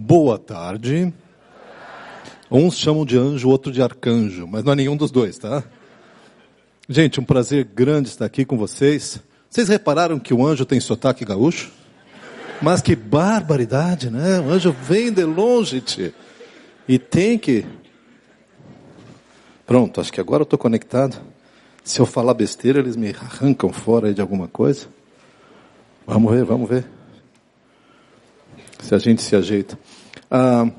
Boa tarde. Uns chamam de anjo, outro de arcanjo, mas não é nenhum dos dois, tá? Gente, um prazer grande estar aqui com vocês. Vocês repararam que o anjo tem sotaque gaúcho? Mas que barbaridade, né? O anjo vem de longe, tchê. E tem que. Pronto, acho que agora eu estou conectado. Se eu falar besteira, eles me arrancam fora de alguma coisa. Vamos ver, vamos ver. Se a gente se ajeita. Ah,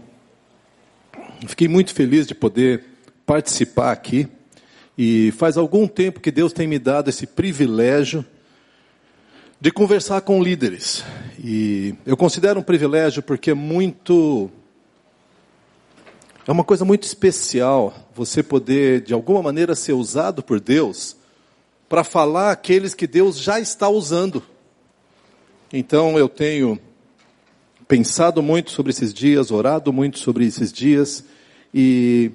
fiquei muito feliz de poder participar aqui. E faz algum tempo que Deus tem me dado esse privilégio de conversar com líderes. E eu considero um privilégio porque é muito. É uma coisa muito especial você poder, de alguma maneira, ser usado por Deus para falar aqueles que Deus já está usando. Então eu tenho pensado muito sobre esses dias, orado muito sobre esses dias e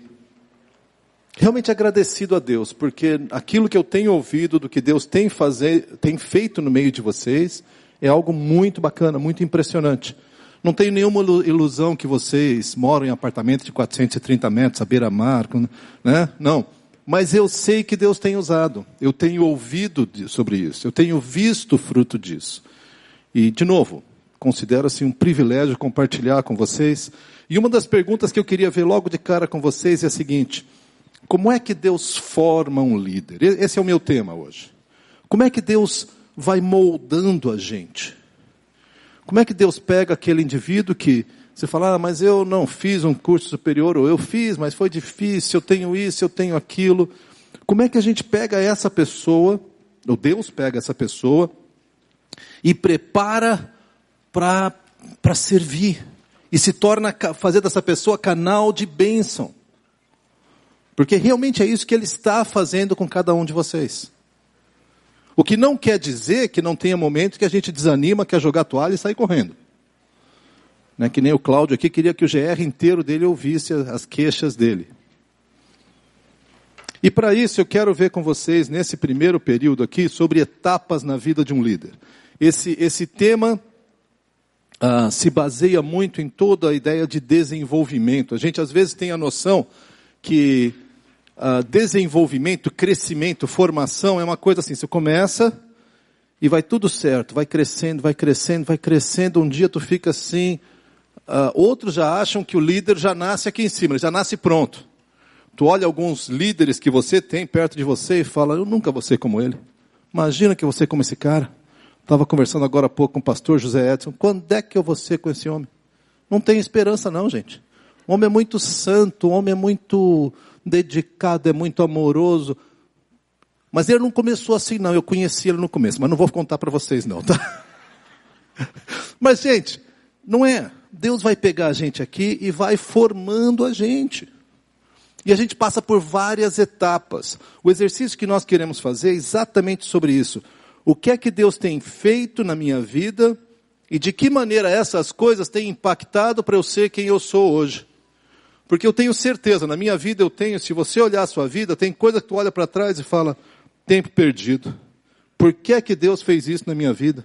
realmente agradecido a Deus, porque aquilo que eu tenho ouvido do que Deus tem, fazer, tem feito no meio de vocês é algo muito bacana, muito impressionante. Não tenho nenhuma ilusão que vocês moram em apartamentos de 430 metros, à beira-mar, né? Não. Mas eu sei que Deus tem usado. Eu tenho ouvido sobre isso. Eu tenho visto o fruto disso. E, de novo, considero assim um privilégio compartilhar com vocês. E uma das perguntas que eu queria ver logo de cara com vocês é a seguinte: como é que Deus forma um líder? Esse é o meu tema hoje. Como é que Deus vai moldando a gente? Como é que Deus pega aquele indivíduo que você fala, ah, mas eu não fiz um curso superior, ou eu fiz, mas foi difícil, eu tenho isso, eu tenho aquilo. Como é que a gente pega essa pessoa, ou Deus pega essa pessoa, e prepara para servir. E se torna fazer dessa pessoa canal de bênção. Porque realmente é isso que ele está fazendo com cada um de vocês. O que não quer dizer que não tenha momentos que a gente desanima, quer jogar toalha e sair correndo. Né, que nem o Cláudio aqui queria que o GR inteiro dele ouvisse as queixas dele. E para isso eu quero ver com vocês, nesse primeiro período aqui, sobre etapas na vida de um líder. Esse, esse tema ah, se baseia muito em toda a ideia de desenvolvimento. A gente às vezes tem a noção que ah, desenvolvimento, crescimento, formação é uma coisa assim, você começa e vai tudo certo, vai crescendo, vai crescendo, vai crescendo, um dia tu fica assim, ah, outros já acham que o líder já nasce aqui em cima, ele já nasce pronto. Tu olha alguns líderes que você tem perto de você e fala, eu nunca vou ser como ele. Imagina que você como esse cara. Estava conversando agora há pouco com o pastor José Edson. Quando é que eu vou ser com esse homem? Não tem esperança não, gente. O homem é muito santo, o homem é muito dedicado, é muito amoroso. Mas ele não começou assim não, eu conheci ele no começo, mas não vou contar para vocês não, tá? Mas gente, não é. Deus vai pegar a gente aqui e vai formando a gente. E a gente passa por várias etapas. O exercício que nós queremos fazer é exatamente sobre isso o que é que Deus tem feito na minha vida e de que maneira essas coisas têm impactado para eu ser quem eu sou hoje. Porque eu tenho certeza, na minha vida eu tenho, se você olhar a sua vida, tem coisa que tu olha para trás e fala, tempo perdido. Por que é que Deus fez isso na minha vida?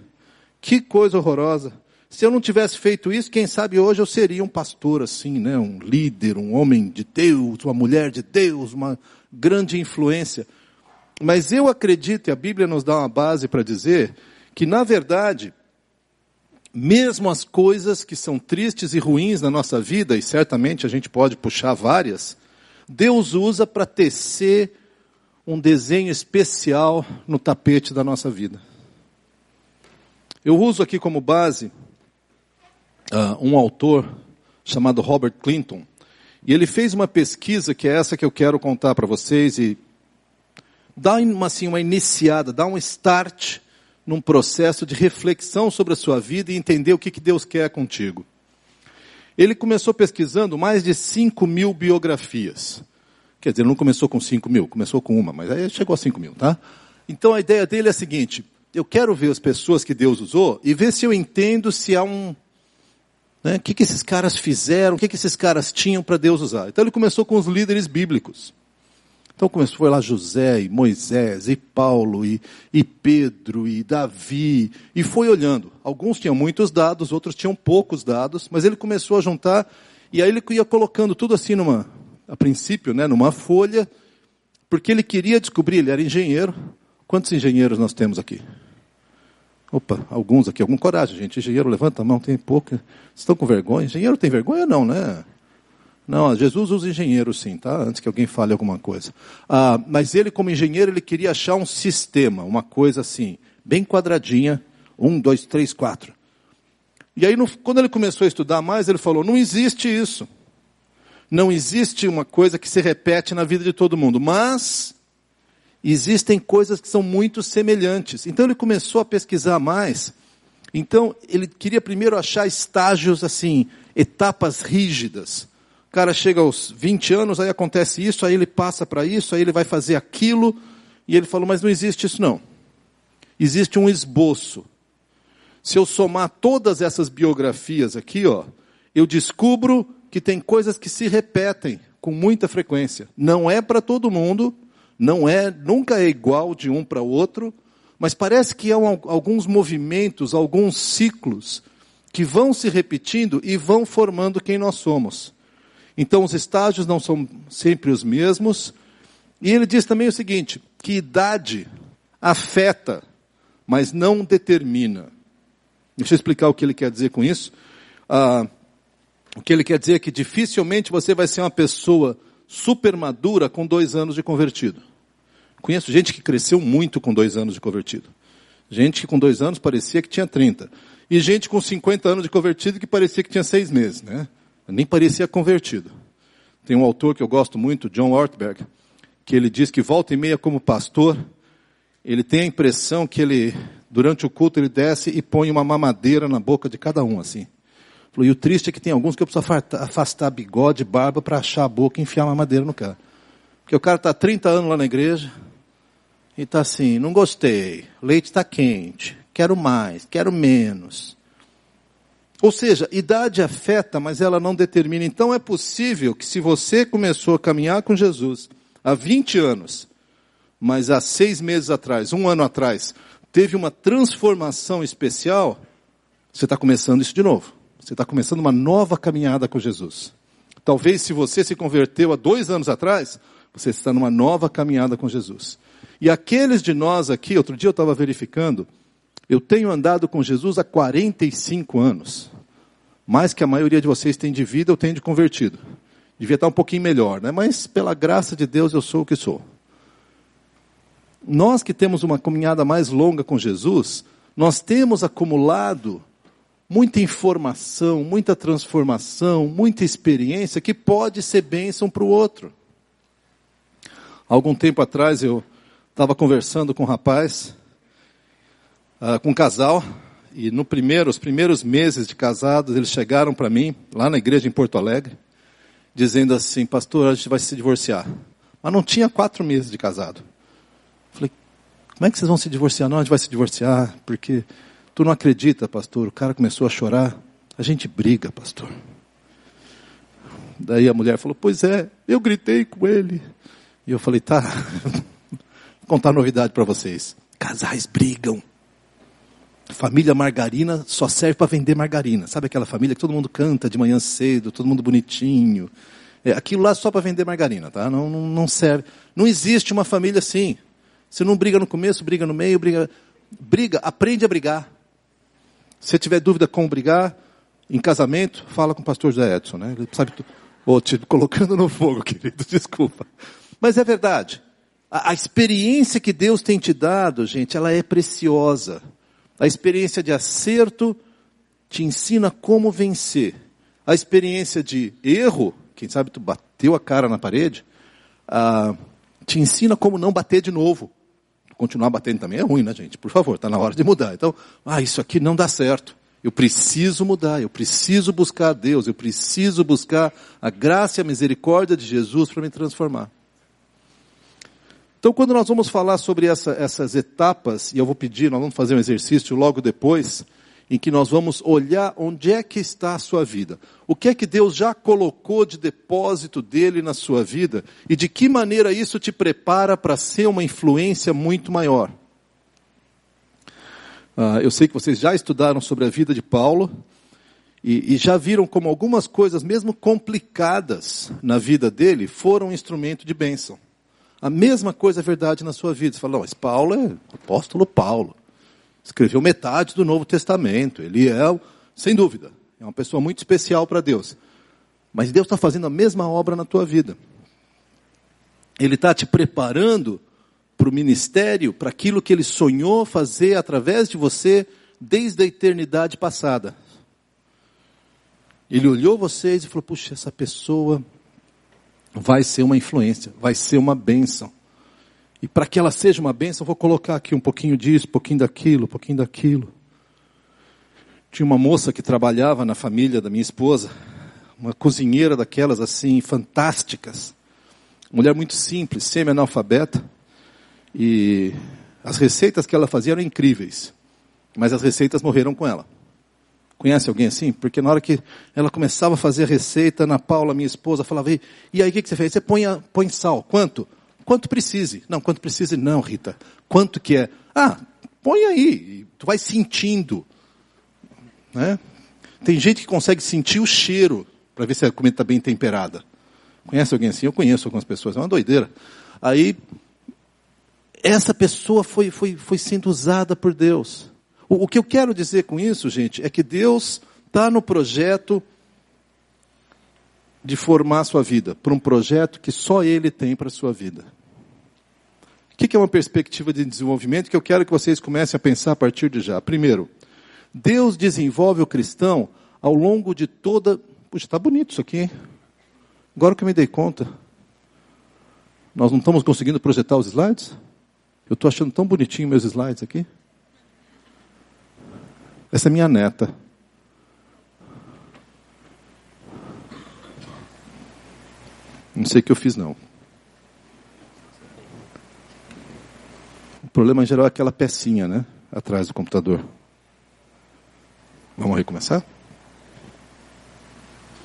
Que coisa horrorosa. Se eu não tivesse feito isso, quem sabe hoje eu seria um pastor assim, né? Um líder, um homem de Deus, uma mulher de Deus, uma grande influência. Mas eu acredito, e a Bíblia nos dá uma base para dizer, que na verdade, mesmo as coisas que são tristes e ruins na nossa vida, e certamente a gente pode puxar várias, Deus usa para tecer um desenho especial no tapete da nossa vida. Eu uso aqui como base uh, um autor chamado Robert Clinton, e ele fez uma pesquisa que é essa que eu quero contar para vocês e dá uma, assim, uma iniciada, dá um start num processo de reflexão sobre a sua vida e entender o que, que Deus quer contigo. Ele começou pesquisando mais de 5 mil biografias. Quer dizer, não começou com 5 mil, começou com uma, mas aí chegou a 5 mil, tá? Então a ideia dele é a seguinte: eu quero ver as pessoas que Deus usou e ver se eu entendo se há um. Né, o que, que esses caras fizeram, o que, que esses caras tinham para Deus usar. Então ele começou com os líderes bíblicos. Então começou, foi lá José, e Moisés, e Paulo, e, e Pedro, e Davi, e foi olhando. Alguns tinham muitos dados, outros tinham poucos dados, mas ele começou a juntar, e aí ele ia colocando tudo assim numa, a princípio, né, numa folha, porque ele queria descobrir, ele era engenheiro. Quantos engenheiros nós temos aqui? Opa, alguns aqui, alguma coragem, gente. Engenheiro, levanta a mão, tem pouca. Estão com vergonha? Engenheiro tem vergonha? Não, né? Não, Jesus usa engenheiro sim, tá? Antes que alguém fale alguma coisa. Ah, mas ele, como engenheiro, ele queria achar um sistema, uma coisa assim, bem quadradinha. Um, dois, três, quatro. E aí, quando ele começou a estudar mais, ele falou: não existe isso. Não existe uma coisa que se repete na vida de todo mundo. Mas existem coisas que são muito semelhantes. Então ele começou a pesquisar mais. Então ele queria primeiro achar estágios assim, etapas rígidas. O cara chega aos 20 anos, aí acontece isso, aí ele passa para isso, aí ele vai fazer aquilo, e ele falou, mas não existe isso não. Existe um esboço. Se eu somar todas essas biografias aqui, ó, eu descubro que tem coisas que se repetem com muita frequência. Não é para todo mundo, não é, nunca é igual de um para outro, mas parece que há alguns movimentos, alguns ciclos que vão se repetindo e vão formando quem nós somos. Então os estágios não são sempre os mesmos. E ele diz também o seguinte: que idade afeta, mas não determina. Deixa eu explicar o que ele quer dizer com isso. Ah, o que ele quer dizer é que dificilmente você vai ser uma pessoa super madura com dois anos de convertido. Conheço gente que cresceu muito com dois anos de convertido. Gente que com dois anos parecia que tinha 30. E gente com 50 anos de convertido que parecia que tinha seis meses, né? Nem parecia convertido. Tem um autor que eu gosto muito, John Ortberg, que ele diz que volta e meia como pastor, ele tem a impressão que ele, durante o culto, ele desce e põe uma mamadeira na boca de cada um, assim. E o triste é que tem alguns que eu preciso afastar bigode, barba, para achar a boca e enfiar a mamadeira no cara. Porque o cara está 30 anos lá na igreja e está assim, não gostei, leite está quente, quero mais, quero menos. Ou seja, idade afeta, mas ela não determina. Então é possível que se você começou a caminhar com Jesus há 20 anos, mas há seis meses atrás, um ano atrás, teve uma transformação especial, você está começando isso de novo. Você está começando uma nova caminhada com Jesus. Talvez se você se converteu há dois anos atrás, você está numa nova caminhada com Jesus. E aqueles de nós aqui, outro dia eu estava verificando, eu tenho andado com Jesus há 45 anos. Mais que a maioria de vocês tem de vida, eu tenho de convertido. Devia estar um pouquinho melhor, né? Mas pela graça de Deus eu sou o que sou. Nós que temos uma caminhada mais longa com Jesus, nós temos acumulado muita informação, muita transformação, muita experiência que pode ser bênção para o outro. Algum tempo atrás eu estava conversando com um rapaz uh, com um casal, e no primeiro, os primeiros meses de casados, eles chegaram para mim, lá na igreja em Porto Alegre, dizendo assim, pastor, a gente vai se divorciar. Mas não tinha quatro meses de casado. Falei, como é que vocês vão se divorciar? Não, a gente vai se divorciar, porque tu não acredita, pastor. O cara começou a chorar. A gente briga, pastor. Daí a mulher falou, pois é, eu gritei com ele. E eu falei, tá, vou contar novidade para vocês. Casais brigam. Família margarina só serve para vender margarina. Sabe aquela família que todo mundo canta de manhã cedo, todo mundo bonitinho. É, aquilo lá só para vender margarina, tá? Não, não, não, serve. Não existe uma família assim. Você não briga no começo, briga no meio, briga. Briga, aprende a brigar. Se tiver dúvida como brigar, em casamento, fala com o pastor José Edson, né? Ele sabe tudo. Oh, te colocando no fogo, querido, desculpa. Mas é verdade. A, a experiência que Deus tem te dado, gente, ela é preciosa. A experiência de acerto te ensina como vencer. A experiência de erro, quem sabe tu bateu a cara na parede, ah, te ensina como não bater de novo. Continuar batendo também é ruim, né, gente? Por favor, está na hora de mudar. Então, ah, isso aqui não dá certo. Eu preciso mudar, eu preciso buscar a Deus, eu preciso buscar a graça e a misericórdia de Jesus para me transformar. Então, quando nós vamos falar sobre essa, essas etapas, e eu vou pedir, nós vamos fazer um exercício logo depois, em que nós vamos olhar onde é que está a sua vida. O que é que Deus já colocou de depósito dele na sua vida e de que maneira isso te prepara para ser uma influência muito maior. Uh, eu sei que vocês já estudaram sobre a vida de Paulo e, e já viram como algumas coisas, mesmo complicadas na vida dele, foram um instrumento de bênção. A mesma coisa é verdade na sua vida. Você fala, não, mas Paulo é apóstolo Paulo escreveu metade do Novo Testamento. Ele é, sem dúvida, é uma pessoa muito especial para Deus. Mas Deus está fazendo a mesma obra na tua vida. Ele está te preparando para o ministério, para aquilo que ele sonhou fazer através de você desde a eternidade passada. Ele olhou vocês e falou: puxa, essa pessoa vai ser uma influência, vai ser uma bênção. E para que ela seja uma bênção, vou colocar aqui um pouquinho disso, um pouquinho daquilo, um pouquinho daquilo. Tinha uma moça que trabalhava na família da minha esposa, uma cozinheira daquelas assim, fantásticas. Mulher muito simples, semi-analfabeta. E as receitas que ela fazia eram incríveis. Mas as receitas morreram com ela. Conhece alguém assim? Porque na hora que ela começava a fazer a receita, Ana Paula, minha esposa, falava, e aí o que, você fez? Você põe, põe sal. Quanto? Quanto precise. Não, quanto precise não, Rita. Quanto que é? Ah, põe aí. Tu vai sentindo. Né? Tem gente que consegue sentir o cheiro para ver se a comida está bem temperada. Conhece alguém assim? Eu conheço algumas pessoas, é uma doideira. Aí, essa pessoa foi, foi, foi sendo usada por Deus. O, o que eu quero dizer com isso, gente, é que Deus está no projeto de formar a sua vida para um projeto que só Ele tem para a sua vida. O que é uma perspectiva de desenvolvimento que eu quero que vocês comecem a pensar a partir de já? Primeiro, Deus desenvolve o cristão ao longo de toda. Puxa, está bonito isso aqui, hein? Agora que eu me dei conta. Nós não estamos conseguindo projetar os slides? Eu estou achando tão bonitinho meus slides aqui. Essa é minha neta. Não sei o que eu fiz, não. O problema em geral é aquela pecinha, né? Atrás do computador. Vamos recomeçar?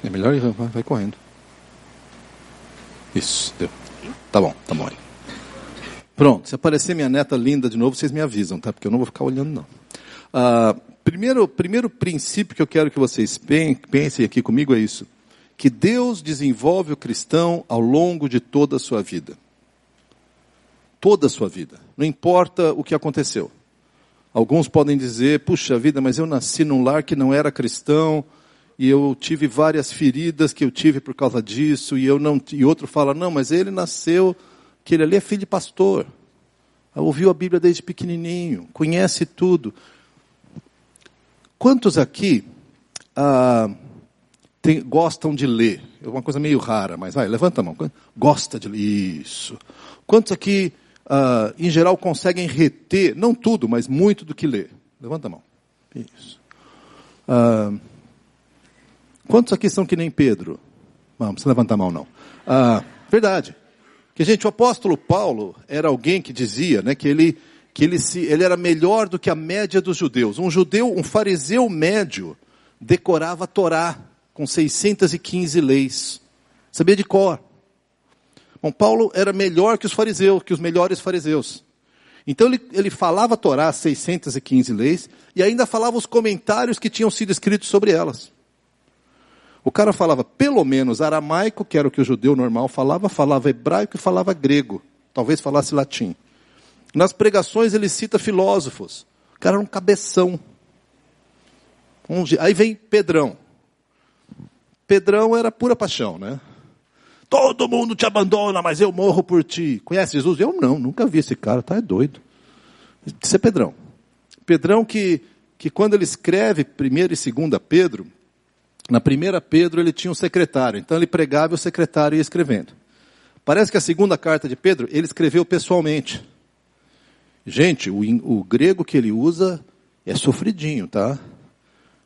É melhor ir, vai, vai correndo. Isso, deu. Tá bom, tá bom aí. Pronto, se aparecer minha neta linda de novo, vocês me avisam, tá? Porque eu não vou ficar olhando, não. Ah, primeiro, primeiro princípio que eu quero que vocês pensem aqui comigo é isso que Deus desenvolve o cristão ao longo de toda a sua vida. Toda a sua vida. Não importa o que aconteceu. Alguns podem dizer, puxa vida, mas eu nasci num lar que não era cristão, e eu tive várias feridas que eu tive por causa disso, e eu não, e outro fala, não, mas ele nasceu, que ele ali é filho de pastor. Ouviu a Bíblia desde pequenininho, conhece tudo. Quantos aqui ah, tem, gostam de ler? É uma coisa meio rara, mas vai, levanta a mão. Gosta de ler? Isso. Quantos aqui, uh, em geral, conseguem reter, não tudo, mas muito do que lê? Levanta a mão. Isso. Uh, quantos aqui são que nem Pedro? Não, não precisa levantar a mão, não. Uh, verdade. Que, gente, o apóstolo Paulo era alguém que dizia né, que, ele, que ele, se, ele era melhor do que a média dos judeus. Um judeu, um fariseu médio, decorava a Torá com 615 leis. Sabia de cor. Bom, Paulo era melhor que os fariseus, que os melhores fariseus. Então ele, ele falava a Torá, 615 leis, e ainda falava os comentários que tinham sido escritos sobre elas. O cara falava pelo menos aramaico, que era o que o judeu normal falava, falava hebraico e falava grego. Talvez falasse latim. Nas pregações ele cita filósofos. O cara era um cabeção. Aí vem Pedrão. Pedrão era pura paixão, né? Todo mundo te abandona, mas eu morro por ti. Conhece Jesus? Eu não, nunca vi esse cara, tá é doido. Isso é Pedrão. Pedrão que, que quando ele escreve primeiro e segunda Pedro, na primeira Pedro ele tinha um secretário, então ele pregava e o secretário ia escrevendo. Parece que a segunda carta de Pedro ele escreveu pessoalmente. Gente, o, o grego que ele usa é sofridinho, tá?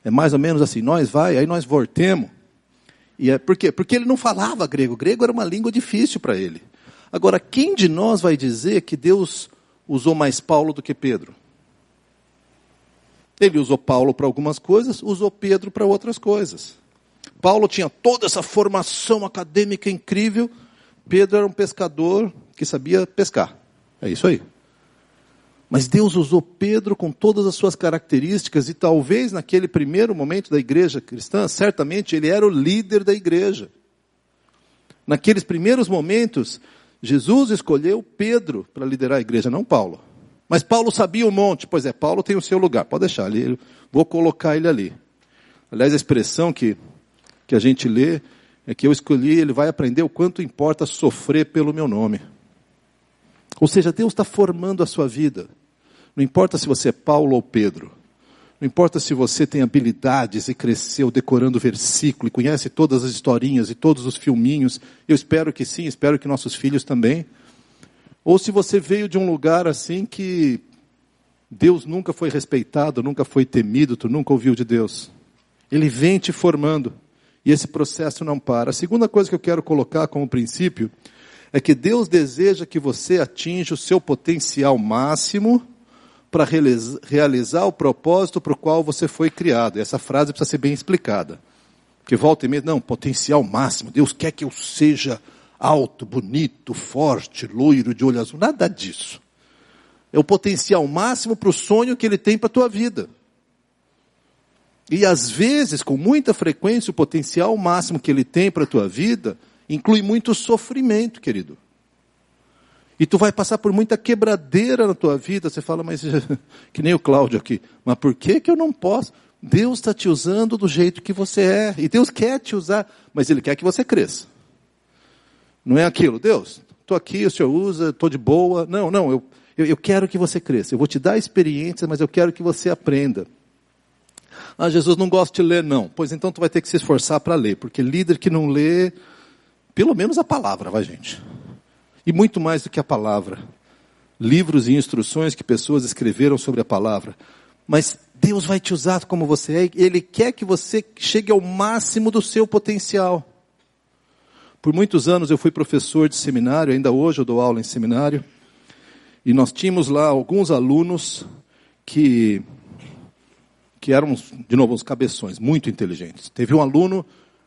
É mais ou menos assim, nós vai, aí nós voltemos. E é, por quê? Porque ele não falava grego. O grego era uma língua difícil para ele. Agora, quem de nós vai dizer que Deus usou mais Paulo do que Pedro? Ele usou Paulo para algumas coisas, usou Pedro para outras coisas. Paulo tinha toda essa formação acadêmica incrível, Pedro era um pescador que sabia pescar. É isso aí. Mas Deus usou Pedro com todas as suas características e talvez naquele primeiro momento da igreja cristã, certamente ele era o líder da igreja. Naqueles primeiros momentos, Jesus escolheu Pedro para liderar a igreja, não Paulo. Mas Paulo sabia um monte, pois é, Paulo tem o seu lugar, pode deixar, ali, vou colocar ele ali. Aliás, a expressão que, que a gente lê é que eu escolhi, ele vai aprender o quanto importa sofrer pelo meu nome. Ou seja, Deus está formando a sua vida. Não importa se você é Paulo ou Pedro. Não importa se você tem habilidades e cresceu decorando versículo e conhece todas as historinhas e todos os filminhos. Eu espero que sim, espero que nossos filhos também. Ou se você veio de um lugar assim que Deus nunca foi respeitado, nunca foi temido, tu nunca ouviu de Deus. Ele vem te formando. E esse processo não para. A segunda coisa que eu quero colocar como princípio é que Deus deseja que você atinja o seu potencial máximo para realizar o propósito para o qual você foi criado. E essa frase precisa ser bem explicada. Porque volta e meia, não, potencial máximo. Deus quer que eu seja alto, bonito, forte, loiro, de olho azul. Nada disso. É o potencial máximo para o sonho que ele tem para a tua vida. E às vezes, com muita frequência, o potencial máximo que ele tem para a tua vida inclui muito sofrimento, querido. E tu vai passar por muita quebradeira na tua vida. Você fala, mas que nem o Cláudio aqui. Mas por que que eu não posso? Deus está te usando do jeito que você é. E Deus quer te usar, mas Ele quer que você cresça. Não é aquilo, Deus, estou aqui, o Senhor usa, estou de boa. Não, não, eu, eu, eu quero que você cresça. Eu vou te dar experiências, mas eu quero que você aprenda. Ah, Jesus não gosta de ler, não. Pois então tu vai ter que se esforçar para ler, porque líder que não lê, pelo menos a palavra, vai gente. E muito mais do que a palavra. Livros e instruções que pessoas escreveram sobre a palavra. Mas Deus vai te usar como você é, Ele quer que você chegue ao máximo do seu potencial. Por muitos anos eu fui professor de seminário, ainda hoje eu dou aula em seminário, e nós tínhamos lá alguns alunos que, que eram, de novo, uns cabeções, muito inteligentes. Teve um aluno,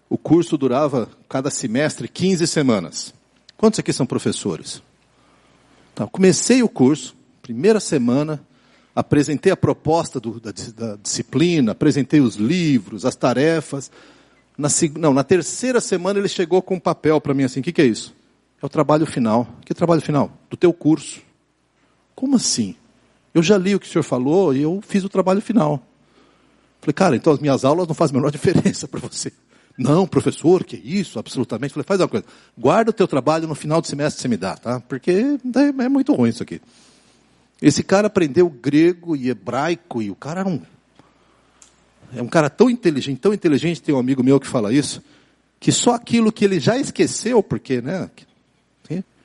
o curso durava, cada semestre, 15 semanas. Quantos aqui são professores? Então, comecei o curso, primeira semana, apresentei a proposta do, da, da, disciplina, apresentei os livros, as tarefas. Na, não, na terceira semana ele chegou com um papel para mim assim, o que, que é isso? É o trabalho final. Que trabalho final? Do teu curso. Como assim? Eu já li o que o senhor falou e eu fiz o trabalho final. Falei, cara, então as minhas aulas não fazem a menor diferença para você. Não, professor, que isso, absolutamente. Falei, faz uma coisa, guarda o teu trabalho no final do semestre você me dá, tá? Porque é muito ruim isso aqui. Esse cara aprendeu grego e hebraico e o cara era um, é um cara tão inteligente, tão inteligente, tem um amigo meu que fala isso, que só aquilo que ele já esqueceu, porque, né?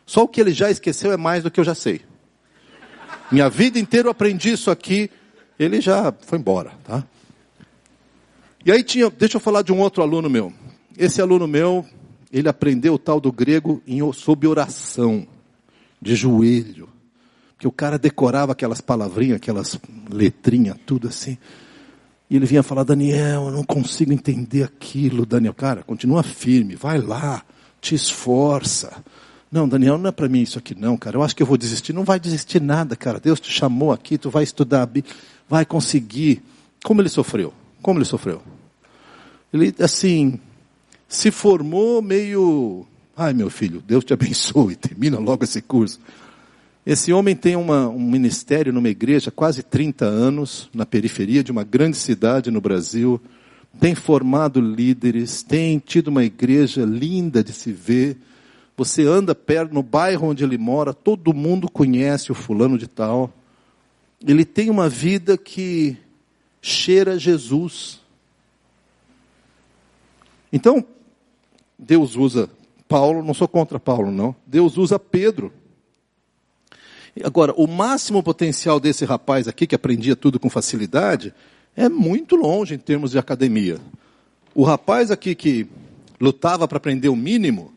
Só o que ele já esqueceu é mais do que eu já sei. Minha vida inteira eu aprendi isso aqui, ele já foi embora, tá? E aí tinha, deixa eu falar de um outro aluno meu. Esse aluno meu, ele aprendeu o tal do grego em, sob oração, de joelho. Que o cara decorava aquelas palavrinhas, aquelas letrinhas, tudo assim. E ele vinha falar, Daniel, eu não consigo entender aquilo, Daniel. Cara, continua firme, vai lá, te esforça. Não, Daniel, não é para mim isso aqui não, cara. Eu acho que eu vou desistir. Não vai desistir nada, cara. Deus te chamou aqui, tu vai estudar, vai conseguir. Como ele sofreu? Como ele sofreu? Ele, assim, se formou meio. Ai, meu filho, Deus te abençoe, termina logo esse curso. Esse homem tem uma, um ministério numa igreja quase 30 anos, na periferia de uma grande cidade no Brasil, tem formado líderes, tem tido uma igreja linda de se ver. Você anda perto, no bairro onde ele mora, todo mundo conhece o fulano de tal. Ele tem uma vida que cheira Jesus. Então, Deus usa Paulo, não sou contra Paulo, não. Deus usa Pedro. Agora, o máximo potencial desse rapaz aqui, que aprendia tudo com facilidade, é muito longe em termos de academia. O rapaz aqui que lutava para aprender o mínimo,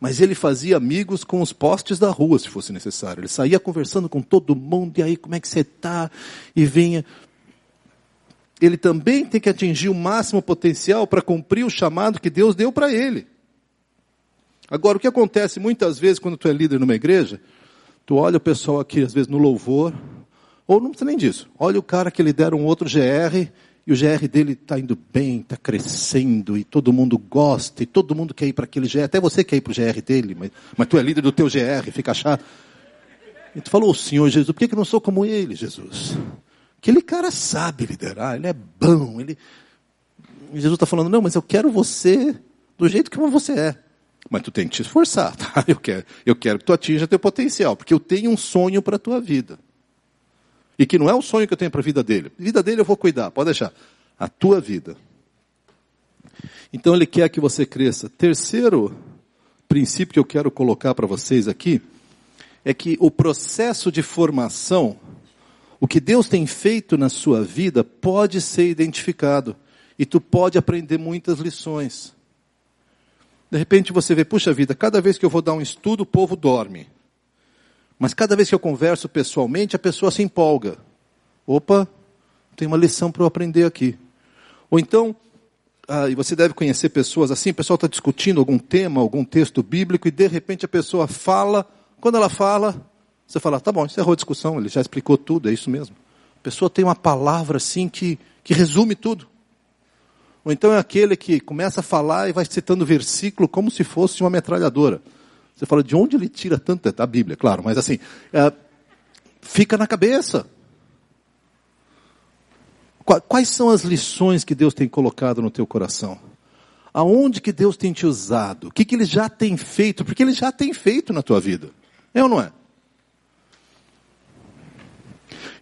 mas ele fazia amigos com os postes da rua, se fosse necessário. Ele saía conversando com todo mundo, e aí, como é que você está? E vinha. Ele também tem que atingir o máximo potencial para cumprir o chamado que Deus deu para ele. Agora, o que acontece muitas vezes quando tu é líder numa igreja, tu olha o pessoal aqui, às vezes no louvor, ou não precisa nem disso, olha o cara que lidera um outro GR, e o GR dele está indo bem, está crescendo, e todo mundo gosta, e todo mundo quer ir para aquele GR, até você quer ir para o GR dele, mas, mas tu é líder do teu GR, fica chato. E tu falou, Senhor Jesus, por que, que eu não sou como ele, Jesus? Aquele cara sabe liderar, ele é bom, ele... Jesus está falando, não, mas eu quero você do jeito que você é. Mas tu tem que te esforçar, tá? Eu quero, eu quero que tu atinja teu potencial, porque eu tenho um sonho para a tua vida. E que não é o sonho que eu tenho para a vida dele. Vida dele eu vou cuidar, pode deixar. A tua vida. Então ele quer que você cresça. Terceiro princípio que eu quero colocar para vocês aqui é que o processo de formação o que Deus tem feito na sua vida pode ser identificado e tu pode aprender muitas lições. De repente você vê, puxa vida, cada vez que eu vou dar um estudo, o povo dorme. Mas cada vez que eu converso pessoalmente, a pessoa se empolga. Opa, tem uma lição para eu aprender aqui. Ou então, ah, e você deve conhecer pessoas assim, o pessoal está discutindo algum tema, algum texto bíblico, e de repente a pessoa fala, quando ela fala, você fala, tá bom, encerrou a discussão, ele já explicou tudo, é isso mesmo. A pessoa tem uma palavra assim que, que resume tudo. Ou então é aquele que começa a falar e vai citando versículo como se fosse uma metralhadora. Você fala, de onde ele tira tanto? Da Bíblia, claro, mas assim, é, fica na cabeça. Quais são as lições que Deus tem colocado no teu coração? Aonde que Deus tem te usado? O que, que Ele já tem feito? Porque Ele já tem feito na tua vida. É ou não é?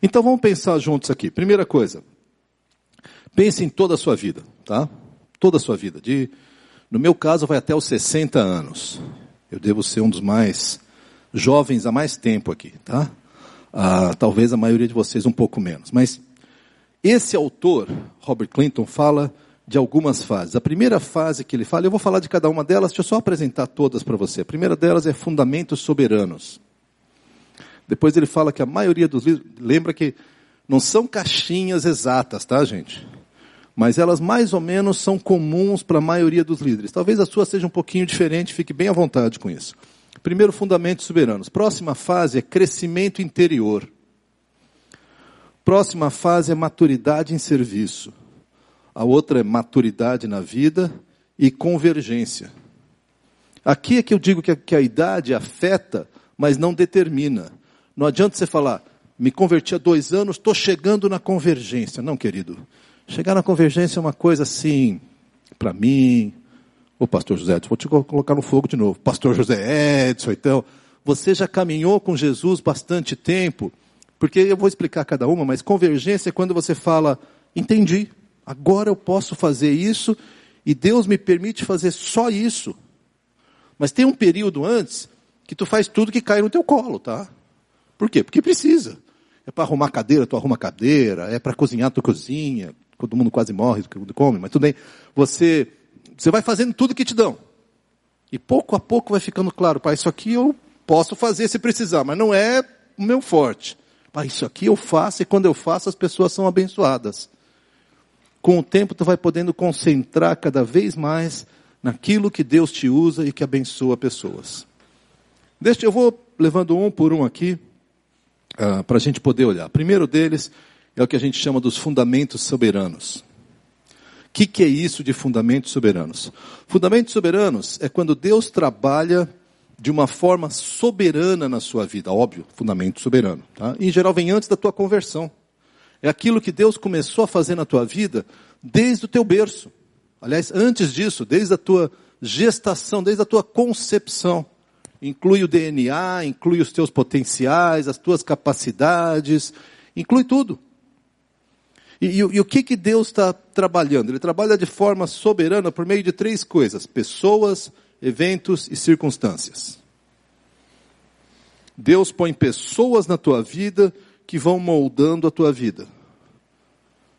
Então vamos pensar juntos aqui. Primeira coisa, pense em toda a sua vida, tá? Toda a sua vida. De, no meu caso, vai até os 60 anos. Eu devo ser um dos mais jovens há mais tempo aqui, tá? Ah, talvez a maioria de vocês um pouco menos. Mas esse autor, Robert Clinton, fala de algumas fases. A primeira fase que ele fala, eu vou falar de cada uma delas, deixa eu só apresentar todas para você. A primeira delas é Fundamentos Soberanos. Depois ele fala que a maioria dos livros, lembra que não são caixinhas exatas, tá, gente? Mas elas mais ou menos são comuns para a maioria dos líderes. Talvez a sua seja um pouquinho diferente, fique bem à vontade com isso. Primeiro, fundamentos soberanos. Próxima fase é crescimento interior. Próxima fase é maturidade em serviço. A outra é maturidade na vida e convergência. Aqui é que eu digo que a, que a idade afeta, mas não determina. Não adianta você falar, me converti há dois anos, estou chegando na convergência. Não, querido. Chegar na convergência é uma coisa assim, para mim, o pastor José Edson, vou te colocar no fogo de novo. Pastor José Edson, então, você já caminhou com Jesus bastante tempo, porque eu vou explicar cada uma, mas convergência é quando você fala, entendi, agora eu posso fazer isso e Deus me permite fazer só isso. Mas tem um período antes que tu faz tudo que cai no teu colo, tá? Por quê? Porque precisa. É para arrumar cadeira, tu arruma cadeira, é para cozinhar, tu cozinha, todo mundo quase morre quando come, mas tudo bem. Você, você vai fazendo tudo que te dão. E pouco a pouco vai ficando claro, pai, isso aqui eu posso fazer se precisar, mas não é o meu forte. Pai, isso aqui eu faço e quando eu faço as pessoas são abençoadas. Com o tempo tu vai podendo concentrar cada vez mais naquilo que Deus te usa e que abençoa pessoas. Deixa, eu vou levando um por um aqui uh, para a gente poder olhar. Primeiro deles é o que a gente chama dos fundamentos soberanos. O que, que é isso de fundamentos soberanos? Fundamentos soberanos é quando Deus trabalha de uma forma soberana na sua vida, óbvio, fundamento soberano. Tá? em geral vem antes da tua conversão. É aquilo que Deus começou a fazer na tua vida desde o teu berço. Aliás, antes disso, desde a tua gestação, desde a tua concepção inclui o DNA, inclui os teus potenciais, as tuas capacidades, inclui tudo. E, e, e o que, que Deus está trabalhando? Ele trabalha de forma soberana por meio de três coisas: pessoas, eventos e circunstâncias. Deus põe pessoas na tua vida que vão moldando a tua vida.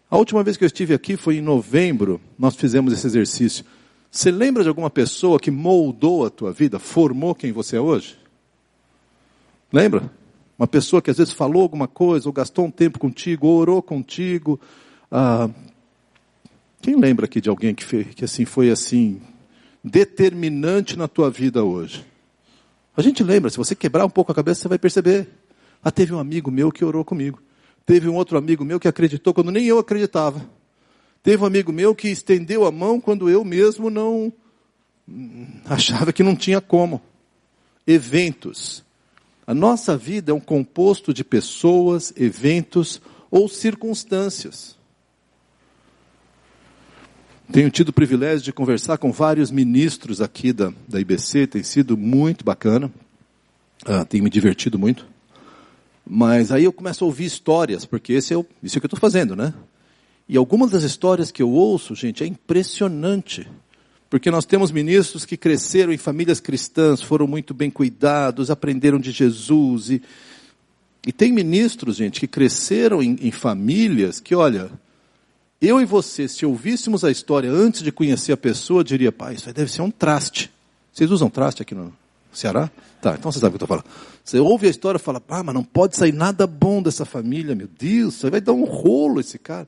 A última vez que eu estive aqui foi em novembro, nós fizemos esse exercício. Você lembra de alguma pessoa que moldou a tua vida, formou quem você é hoje? Lembra? Uma pessoa que às vezes falou alguma coisa, ou gastou um tempo contigo, ou orou contigo, ah, Quem lembra aqui de alguém que, que assim foi assim determinante na tua vida hoje? A gente lembra, se você quebrar um pouco a cabeça, você vai perceber. Ah, teve um amigo meu que orou comigo. Teve um outro amigo meu que acreditou quando nem eu acreditava. Teve um amigo meu que estendeu a mão quando eu mesmo não achava que não tinha como. Eventos. A nossa vida é um composto de pessoas, eventos ou circunstâncias. Tenho tido o privilégio de conversar com vários ministros aqui da, da IBC, tem sido muito bacana, ah, tenho me divertido muito. Mas aí eu começo a ouvir histórias, porque esse é o, isso é o que eu estou fazendo, né? E algumas das histórias que eu ouço, gente, é impressionante. Porque nós temos ministros que cresceram em famílias cristãs, foram muito bem cuidados, aprenderam de Jesus. E, e tem ministros, gente, que cresceram em, em famílias que, olha, eu e você, se ouvíssemos a história antes de conhecer a pessoa, diria, pai, isso aí deve ser um traste. Vocês usam traste aqui no Ceará? Tá, então você sabe o que eu estou falando. Você ouve a história e fala, ah, mas não pode sair nada bom dessa família, meu Deus, vai dar um rolo esse cara.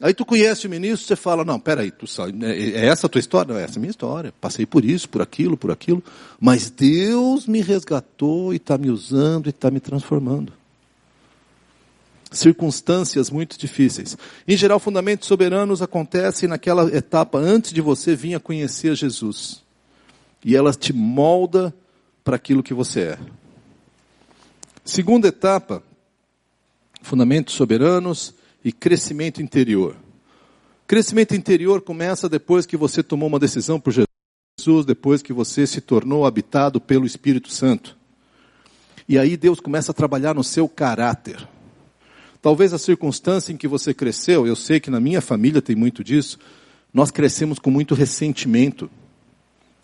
Aí tu conhece o ministro, você fala, não, peraí, tu sabe, é, é essa a tua história? Não, é essa a minha história. Passei por isso, por aquilo, por aquilo. Mas Deus me resgatou e está me usando e está me transformando circunstâncias muito difíceis. Em geral, fundamentos soberanos acontecem naquela etapa antes de você vir a conhecer Jesus. E ela te molda para aquilo que você é. Segunda etapa, fundamentos soberanos e crescimento interior. Crescimento interior começa depois que você tomou uma decisão por Jesus, depois que você se tornou habitado pelo Espírito Santo. E aí Deus começa a trabalhar no seu caráter. Talvez a circunstância em que você cresceu, eu sei que na minha família tem muito disso, nós crescemos com muito ressentimento.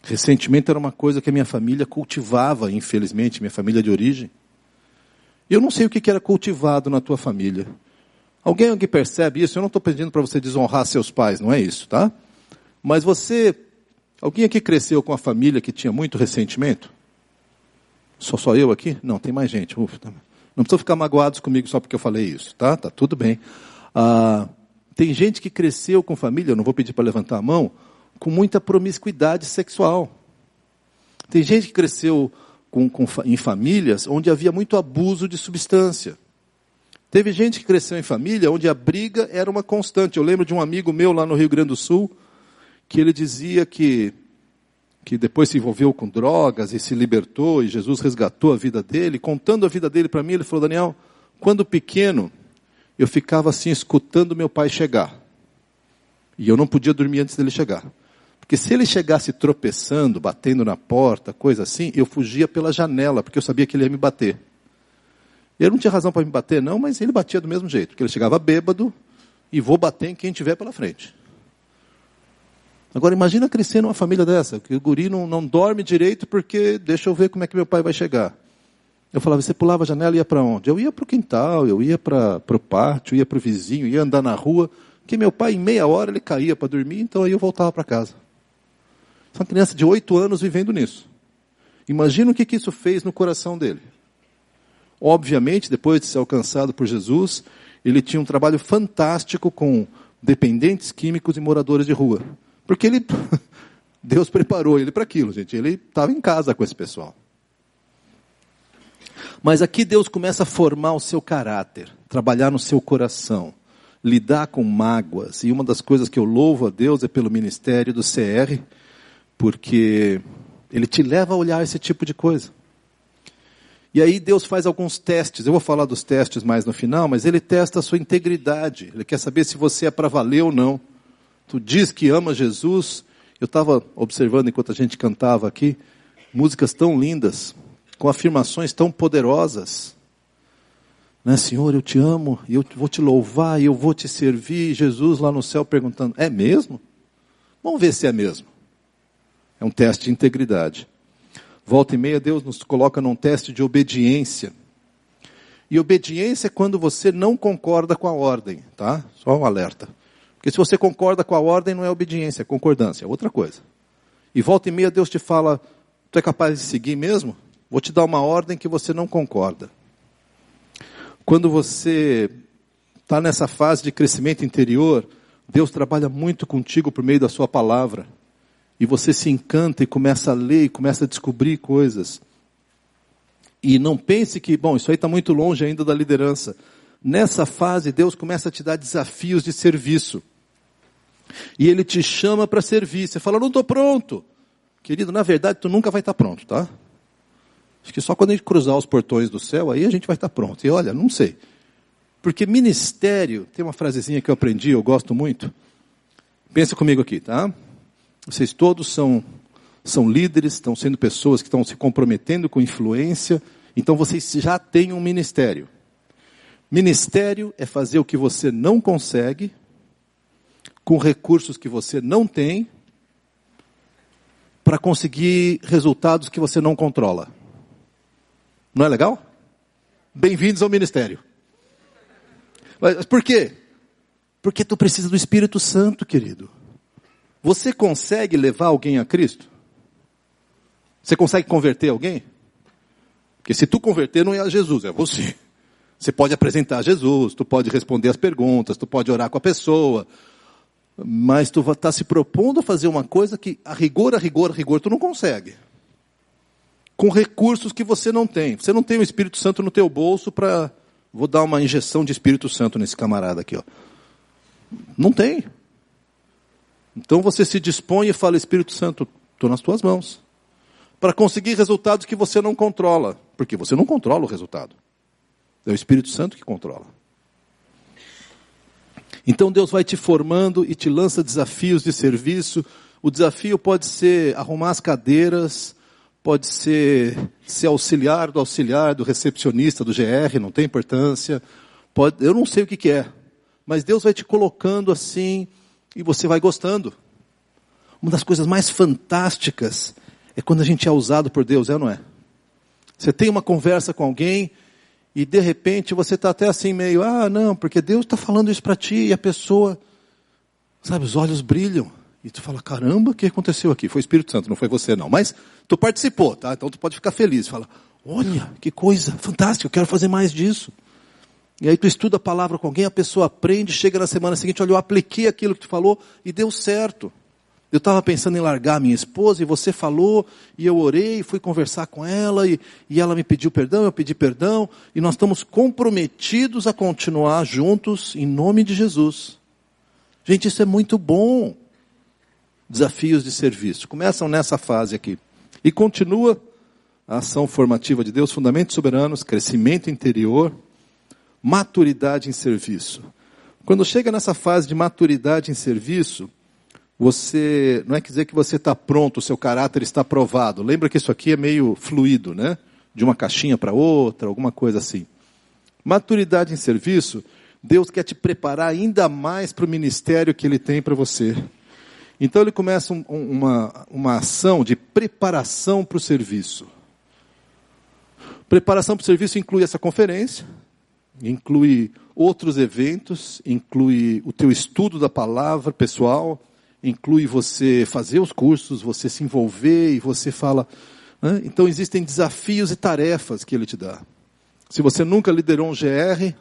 Ressentimento era uma coisa que a minha família cultivava, infelizmente, minha família de origem. Eu não sei o que era cultivado na tua família. Alguém aqui percebe isso? Eu não estou pedindo para você desonrar seus pais, não é isso, tá? Mas você, alguém aqui cresceu com a família que tinha muito ressentimento? Só só eu aqui? Não, tem mais gente. Ufa, tá. Não precisam ficar magoados comigo só porque eu falei isso, tá? Tá tudo bem. Ah, tem gente que cresceu com família, não vou pedir para levantar a mão, com muita promiscuidade sexual. Tem gente que cresceu com, com, em famílias onde havia muito abuso de substância. Teve gente que cresceu em família onde a briga era uma constante. Eu lembro de um amigo meu lá no Rio Grande do Sul, que ele dizia que que depois se envolveu com drogas e se libertou, e Jesus resgatou a vida dele, contando a vida dele para mim, ele falou: Daniel, quando pequeno, eu ficava assim escutando meu pai chegar. E eu não podia dormir antes dele chegar. Porque se ele chegasse tropeçando, batendo na porta, coisa assim, eu fugia pela janela, porque eu sabia que ele ia me bater. Eu não tinha razão para me bater, não, mas ele batia do mesmo jeito, porque ele chegava bêbado e vou bater em quem tiver pela frente. Agora imagina crescer numa família dessa, que o guri não, não dorme direito porque deixa eu ver como é que meu pai vai chegar. Eu falava, você pulava a janela e ia para onde? Eu ia para o quintal, eu ia para o pátio, ia para o vizinho, ia andar na rua, que meu pai em meia hora ele caía para dormir, então aí eu voltava para casa. Uma criança de oito anos vivendo nisso. Imagina o que, que isso fez no coração dele. Obviamente, depois de ser alcançado por Jesus, ele tinha um trabalho fantástico com dependentes químicos e moradores de rua. Porque ele, Deus preparou ele para aquilo, gente. Ele estava em casa com esse pessoal. Mas aqui Deus começa a formar o seu caráter, trabalhar no seu coração, lidar com mágoas. E uma das coisas que eu louvo a Deus é pelo ministério do CR, porque ele te leva a olhar esse tipo de coisa. E aí Deus faz alguns testes. Eu vou falar dos testes mais no final, mas ele testa a sua integridade. Ele quer saber se você é para valer ou não tu diz que ama Jesus. Eu estava observando enquanto a gente cantava aqui, músicas tão lindas, com afirmações tão poderosas. Né, Senhor, eu te amo, e eu vou te louvar, e eu vou te servir. Jesus lá no céu perguntando: é mesmo? Vamos ver se é mesmo. É um teste de integridade. Volta e meia, Deus nos coloca num teste de obediência. E obediência é quando você não concorda com a ordem, tá? Só um alerta. Porque se você concorda com a ordem, não é obediência, é concordância, é outra coisa. E volta e meia Deus te fala, tu é capaz de seguir mesmo? Vou te dar uma ordem que você não concorda. Quando você está nessa fase de crescimento interior, Deus trabalha muito contigo por meio da sua palavra. E você se encanta e começa a ler e começa a descobrir coisas. E não pense que, bom, isso aí está muito longe ainda da liderança. Nessa fase, Deus começa a te dar desafios de serviço. E Ele te chama para servir. Você fala, não estou pronto. Querido, na verdade, tu nunca vai estar tá pronto, tá? Acho que só quando a gente cruzar os portões do céu, aí a gente vai estar tá pronto. E olha, não sei. Porque ministério, tem uma frasezinha que eu aprendi, eu gosto muito. Pensa comigo aqui, tá? Vocês todos são, são líderes, estão sendo pessoas que estão se comprometendo com influência, então vocês já têm um ministério. Ministério é fazer o que você não consegue, com recursos que você não tem, para conseguir resultados que você não controla. Não é legal? Bem-vindos ao ministério. Mas por quê? Porque tu precisa do Espírito Santo, querido. Você consegue levar alguém a Cristo? Você consegue converter alguém? Porque se tu converter não é a Jesus, é você. Você pode apresentar Jesus, tu pode responder as perguntas, tu pode orar com a pessoa, mas tu está se propondo a fazer uma coisa que, a rigor, a rigor, a rigor, tu não consegue. Com recursos que você não tem. Você não tem o Espírito Santo no teu bolso para. Vou dar uma injeção de Espírito Santo nesse camarada aqui, ó. Não tem. Então você se dispõe e fala, Espírito Santo, estou nas tuas mãos. Para conseguir resultados que você não controla. Porque você não controla o resultado. É o Espírito Santo que controla. Então Deus vai te formando e te lança desafios de serviço. O desafio pode ser arrumar as cadeiras, pode ser ser auxiliar do auxiliar, do recepcionista do GR, não tem importância. Pode, eu não sei o que, que é, mas Deus vai te colocando assim e você vai gostando. Uma das coisas mais fantásticas é quando a gente é usado por Deus, é ou não é? Você tem uma conversa com alguém e de repente você está até assim meio, ah, não, porque Deus está falando isso para ti e a pessoa, sabe, os olhos brilham. E tu fala, caramba, o que aconteceu aqui? Foi o Espírito Santo, não foi você não. Mas tu participou, tá? Então tu pode ficar feliz. Fala, olha, que coisa fantástica, eu quero fazer mais disso. E aí tu estuda a palavra com alguém, a pessoa aprende, chega na semana seguinte, olha, eu apliquei aquilo que tu falou e deu certo. Eu estava pensando em largar minha esposa e você falou, e eu orei, fui conversar com ela, e, e ela me pediu perdão, eu pedi perdão, e nós estamos comprometidos a continuar juntos em nome de Jesus. Gente, isso é muito bom. Desafios de serviço. Começam nessa fase aqui. E continua a ação formativa de Deus, fundamentos soberanos, crescimento interior, maturidade em serviço. Quando chega nessa fase de maturidade em serviço, você não é dizer que você está pronto, o seu caráter está provado. Lembra que isso aqui é meio fluido, né? De uma caixinha para outra, alguma coisa assim. Maturidade em serviço, Deus quer te preparar ainda mais para o ministério que Ele tem para você. Então ele começa um, uma, uma ação de preparação para o serviço. Preparação para o serviço inclui essa conferência, inclui outros eventos, inclui o teu estudo da palavra pessoal, inclui você fazer os cursos, você se envolver e você fala. Né? Então existem desafios e tarefas que ele te dá. Se você nunca liderou um GR,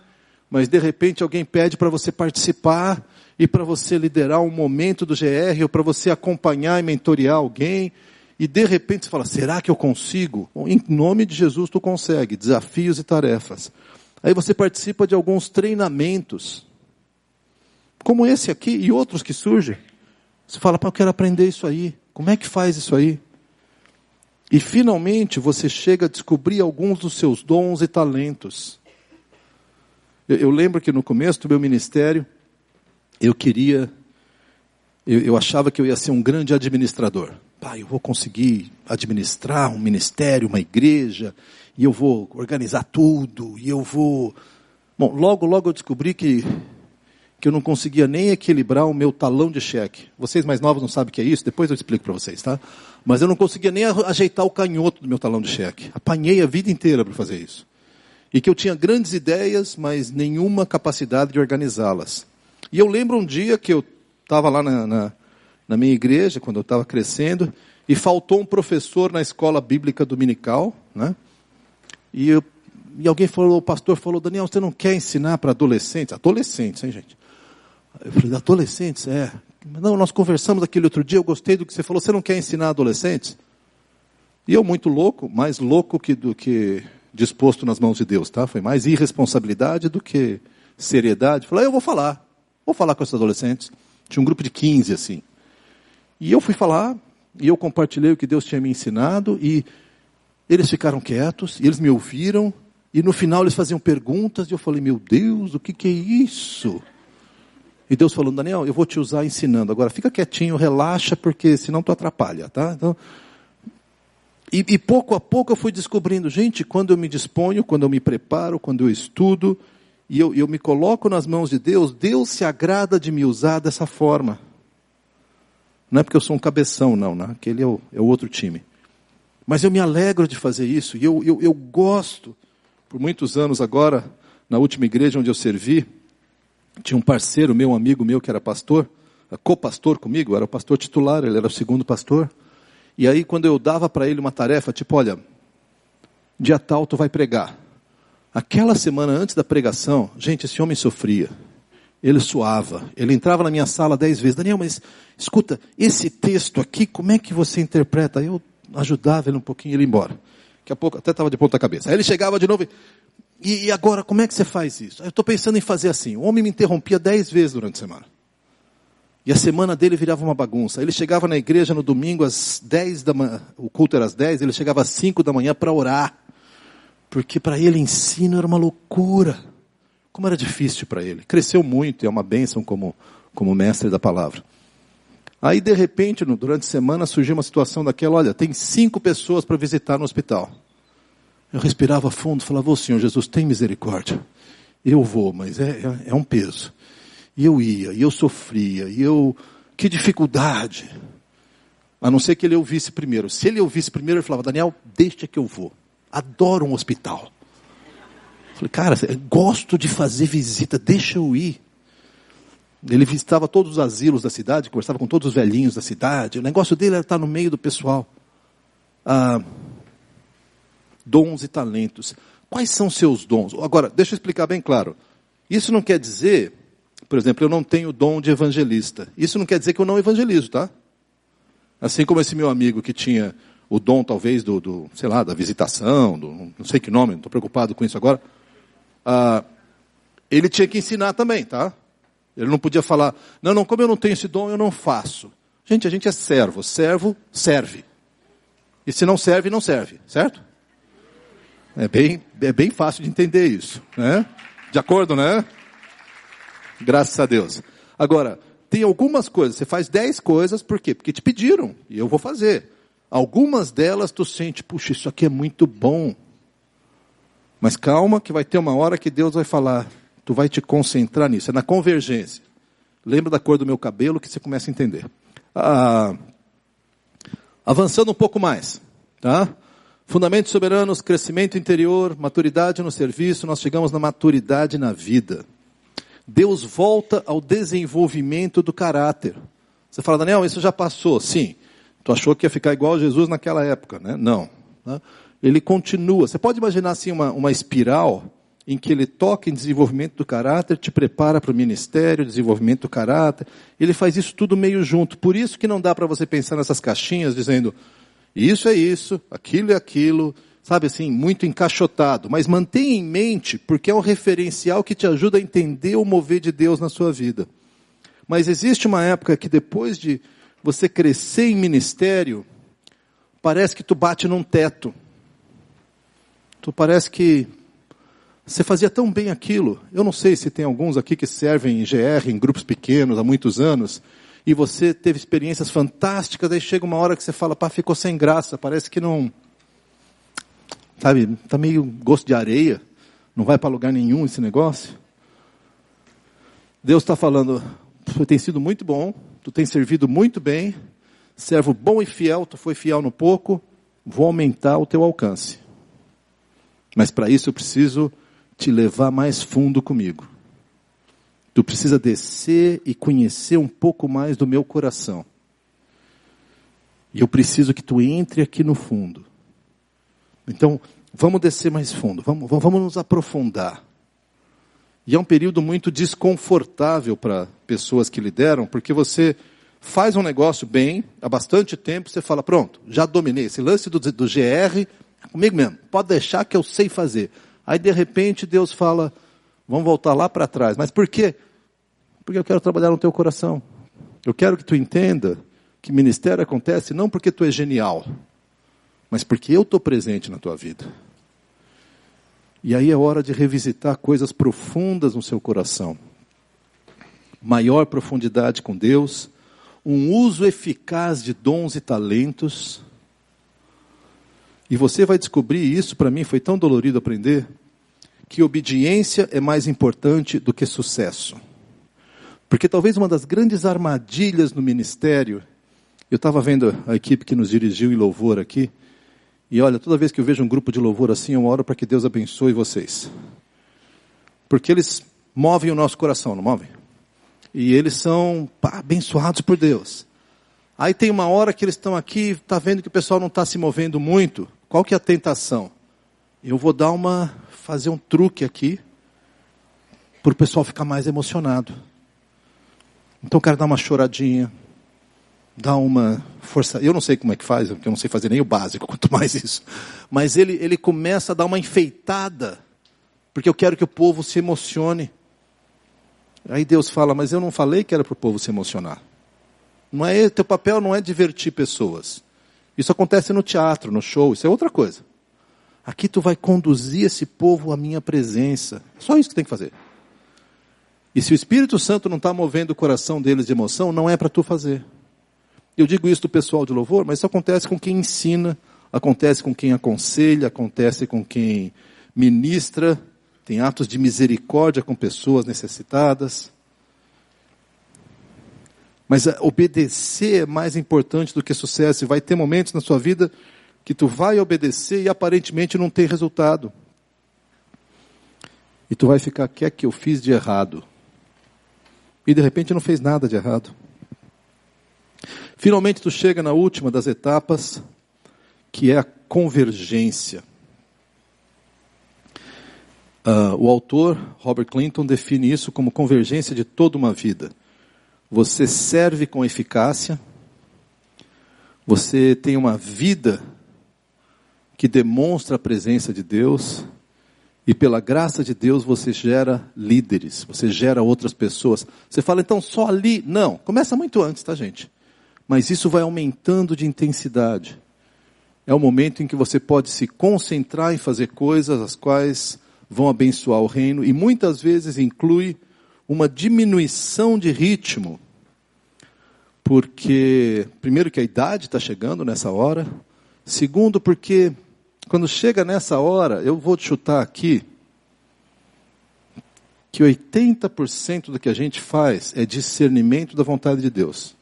mas de repente alguém pede para você participar e para você liderar um momento do GR ou para você acompanhar e mentorear alguém, e de repente você fala: será que eu consigo? Em nome de Jesus tu consegue, desafios e tarefas. Aí você participa de alguns treinamentos, como esse aqui e outros que surgem. Você fala, eu quero aprender isso aí. Como é que faz isso aí? E finalmente você chega a descobrir alguns dos seus dons e talentos. Eu, eu lembro que no começo do meu ministério, eu queria, eu, eu achava que eu ia ser um grande administrador. Pai, eu vou conseguir administrar um ministério, uma igreja, e eu vou organizar tudo, e eu vou. Bom, logo, logo eu descobri que que eu não conseguia nem equilibrar o meu talão de cheque. Vocês mais novos não sabem o que é isso, depois eu explico para vocês, tá? Mas eu não conseguia nem ajeitar o canhoto do meu talão de cheque. Apanhei a vida inteira para fazer isso. E que eu tinha grandes ideias, mas nenhuma capacidade de organizá-las. E eu lembro um dia que eu estava lá na, na, na minha igreja, quando eu estava crescendo, e faltou um professor na escola bíblica dominical, né? E, eu, e alguém falou, o pastor falou, Daniel, você não quer ensinar para adolescentes? Adolescentes, hein, gente? Eu falei, adolescentes? É. Não, nós conversamos aquele outro dia, eu gostei do que você falou, você não quer ensinar adolescentes? E eu muito louco, mais louco que, do que disposto nas mãos de Deus, tá? Foi mais irresponsabilidade do que seriedade. Falei, ah, eu vou falar, vou falar com esses adolescentes. Tinha um grupo de 15, assim. E eu fui falar, e eu compartilhei o que Deus tinha me ensinado, e eles ficaram quietos, eles me ouviram, e no final eles faziam perguntas, e eu falei, meu Deus, o que, que é isso? E Deus falou, Daniel, eu vou te usar ensinando. Agora fica quietinho, relaxa, porque senão tu atrapalha, tá? Então, e, e, pouco a pouco eu fui descobrindo, gente, quando eu me disponho, quando eu me preparo, quando eu estudo, e eu, eu me coloco nas mãos de Deus, Deus se agrada de me usar dessa forma. Não é porque eu sou um cabeção, não, né? aquele é o, é o outro time. Mas eu me alegro de fazer isso, e eu, eu, eu gosto. Por muitos anos agora, na última igreja onde eu servi, tinha um parceiro meu, um amigo meu que era pastor, co-pastor comigo, era o pastor titular, ele era o segundo pastor. E aí quando eu dava para ele uma tarefa, tipo, olha, dia tal tu vai pregar. Aquela semana antes da pregação, gente, esse homem sofria. Ele suava. Ele entrava na minha sala dez vezes. Daniel, mas escuta, esse texto aqui, como é que você interpreta? Eu ajudava ele um pouquinho e ele ia embora. Daqui a pouco, até estava de ponta cabeça. Aí ele chegava de novo e e, agora, como é que você faz isso? Eu estou pensando em fazer assim. O homem me interrompia dez vezes durante a semana. E a semana dele virava uma bagunça. Ele chegava na igreja no domingo às dez da manhã, o culto era às dez, ele chegava às cinco da manhã para orar. Porque para ele ensino era uma loucura. Como era difícil para ele. Cresceu muito e é uma bênção como, como mestre da palavra. Aí, de repente, durante a semana, surgiu uma situação daquela, olha, tem cinco pessoas para visitar no hospital. Eu respirava fundo, falava, ô Senhor Jesus, tem misericórdia. Eu vou, mas é, é, é um peso. E eu ia, e eu sofria, e eu. Que dificuldade. A não ser que ele ouvisse primeiro. Se ele ouvisse primeiro, ele falava, Daniel, deixa que eu vou. Adoro um hospital. falei, cara, gosto de fazer visita, deixa eu ir. Ele visitava todos os asilos da cidade, conversava com todos os velhinhos da cidade. O negócio dele era estar no meio do pessoal. Ah, dons e talentos. Quais são seus dons? Agora, deixa eu explicar bem claro. Isso não quer dizer, por exemplo, eu não tenho dom de evangelista. Isso não quer dizer que eu não evangelizo, tá? Assim como esse meu amigo que tinha o dom, talvez, do, do sei lá, da visitação, do, não sei que nome, não estou preocupado com isso agora. Ah, ele tinha que ensinar também, tá? Ele não podia falar, não, não, como eu não tenho esse dom, eu não faço. Gente, a gente é servo. Servo serve. E se não serve, não serve, certo? É bem, é bem fácil de entender isso, né? De acordo, né? Graças a Deus. Agora, tem algumas coisas, você faz dez coisas, por quê? Porque te pediram, e eu vou fazer. Algumas delas tu sente, puxa, isso aqui é muito bom. Mas calma, que vai ter uma hora que Deus vai falar, tu vai te concentrar nisso, é na convergência. Lembra da cor do meu cabelo que você começa a entender. Ah, avançando um pouco mais, tá? Fundamentos soberanos, crescimento interior, maturidade no serviço, nós chegamos na maturidade na vida. Deus volta ao desenvolvimento do caráter. Você fala, Daniel, isso já passou. Sim. Tu achou que ia ficar igual a Jesus naquela época, né? Não. Né? Ele continua. Você pode imaginar assim uma, uma espiral em que ele toca em desenvolvimento do caráter, te prepara para o ministério, desenvolvimento do caráter. Ele faz isso tudo meio junto. Por isso que não dá para você pensar nessas caixinhas dizendo, isso é isso, aquilo é aquilo, sabe assim, muito encaixotado. Mas mantenha em mente, porque é um referencial que te ajuda a entender o mover de Deus na sua vida. Mas existe uma época que depois de você crescer em ministério, parece que tu bate num teto. Tu parece que você fazia tão bem aquilo. Eu não sei se tem alguns aqui que servem em GR, em grupos pequenos, há muitos anos e você teve experiências fantásticas, aí chega uma hora que você fala, pá, ficou sem graça, parece que não. Sabe, tá meio gosto de areia, não vai para lugar nenhum esse negócio. Deus está falando, tu tem sido muito bom, tu tem servido muito bem, servo bom e fiel, tu foi fiel no pouco, vou aumentar o teu alcance. Mas para isso eu preciso te levar mais fundo comigo. Tu precisa descer e conhecer um pouco mais do meu coração. E eu preciso que tu entre aqui no fundo. Então, vamos descer mais fundo, vamos, vamos nos aprofundar. E é um período muito desconfortável para pessoas que lideram, porque você faz um negócio bem, há bastante tempo, você fala, pronto, já dominei. Esse lance do, do GR, comigo mesmo, pode deixar que eu sei fazer. Aí, de repente, Deus fala, vamos voltar lá para trás. Mas por quê? Porque eu quero trabalhar no teu coração. Eu quero que tu entenda que ministério acontece não porque tu é genial, mas porque eu estou presente na tua vida. E aí é hora de revisitar coisas profundas no seu coração. Maior profundidade com Deus, um uso eficaz de dons e talentos. E você vai descobrir, isso para mim foi tão dolorido aprender, que obediência é mais importante do que sucesso. Porque talvez uma das grandes armadilhas no ministério, eu estava vendo a equipe que nos dirigiu em louvor aqui, e olha, toda vez que eu vejo um grupo de louvor assim, eu oro para que Deus abençoe vocês. Porque eles movem o nosso coração, não movem? E eles são pá, abençoados por Deus. Aí tem uma hora que eles estão aqui, está vendo que o pessoal não está se movendo muito. Qual que é a tentação? Eu vou dar uma, fazer um truque aqui, para o pessoal ficar mais emocionado. Então eu quero dar uma choradinha, dá uma força. Eu não sei como é que faz, porque eu não sei fazer nem o básico, quanto mais isso. Mas ele, ele começa a dar uma enfeitada, porque eu quero que o povo se emocione. Aí Deus fala, mas eu não falei que era para o povo se emocionar. Não é teu papel não é divertir pessoas. Isso acontece no teatro, no show, isso é outra coisa. Aqui tu vai conduzir esse povo à minha presença. Só isso que tem que fazer. E se o Espírito Santo não está movendo o coração deles de emoção, não é para tu fazer. Eu digo isso do pessoal de louvor, mas isso acontece com quem ensina, acontece com quem aconselha, acontece com quem ministra, tem atos de misericórdia com pessoas necessitadas. Mas obedecer é mais importante do que sucesso. E vai ter momentos na sua vida que tu vai obedecer e aparentemente não tem resultado. E tu vai ficar, o que é que eu fiz de errado? E de repente não fez nada de errado. Finalmente tu chega na última das etapas, que é a convergência. Uh, o autor, Robert Clinton, define isso como convergência de toda uma vida. Você serve com eficácia, você tem uma vida que demonstra a presença de Deus, e pela graça de Deus você gera líderes, você gera outras pessoas. Você fala, então só ali? Não, começa muito antes, tá, gente? mas isso vai aumentando de intensidade. É o momento em que você pode se concentrar em fazer coisas as quais vão abençoar o reino e muitas vezes inclui uma diminuição de ritmo, porque, primeiro, que a idade está chegando nessa hora, segundo, porque quando chega nessa hora, eu vou te chutar aqui, que 80% do que a gente faz é discernimento da vontade de Deus.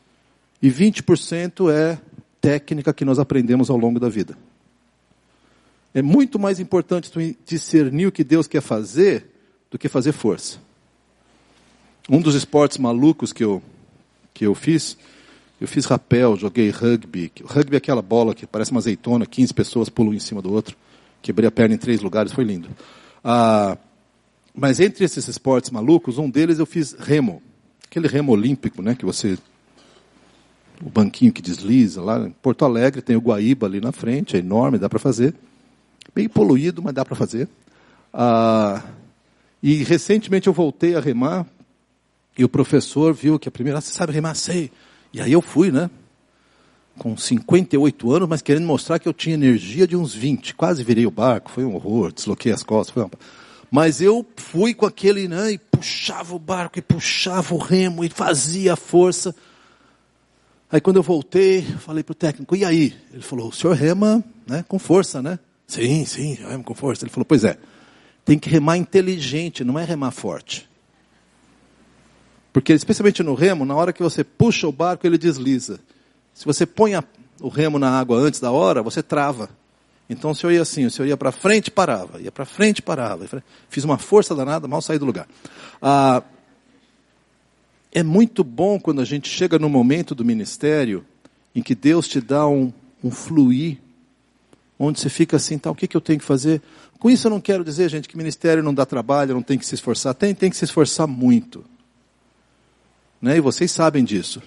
E 20% é técnica que nós aprendemos ao longo da vida. É muito mais importante tu discernir o que Deus quer fazer do que fazer força. Um dos esportes malucos que eu, que eu fiz, eu fiz rapel, joguei rugby. Rugby é aquela bola que parece uma azeitona, 15 pessoas pulam em cima do outro. Quebrei a perna em três lugares, foi lindo. Ah, mas entre esses esportes malucos, um deles eu fiz remo. Aquele remo olímpico, né, que você o banquinho que desliza lá. Em Porto Alegre tem o Guaíba ali na frente, é enorme, dá para fazer. Bem poluído, mas dá para fazer. Ah, e recentemente eu voltei a remar e o professor viu que a primeira, ah, você sabe remar? Sei. E aí eu fui, né? Com 58 anos, mas querendo mostrar que eu tinha energia de uns 20. Quase virei o barco, foi um horror, desloquei as costas. Foi uma... Mas eu fui com aquele, né? E puxava o barco, e puxava o remo, e fazia força. Aí quando eu voltei, falei para o técnico, e aí? Ele falou, o senhor rema né, com força, né? Sim, sim, eu remo com força. Ele falou, pois é, tem que remar inteligente, não é remar forte. Porque especialmente no remo, na hora que você puxa o barco, ele desliza. Se você põe a, o remo na água antes da hora, você trava. Então o senhor ia assim, o senhor ia para frente parava, ia para frente parava. Fiz uma força danada, mal saí do lugar. Ah, é muito bom quando a gente chega no momento do ministério em que Deus te dá um, um fluir onde você fica assim, tá, o que, que eu tenho que fazer? Com isso eu não quero dizer, gente, que ministério não dá trabalho, não tem que se esforçar. Tem, tem que se esforçar muito. Né? E vocês sabem disso.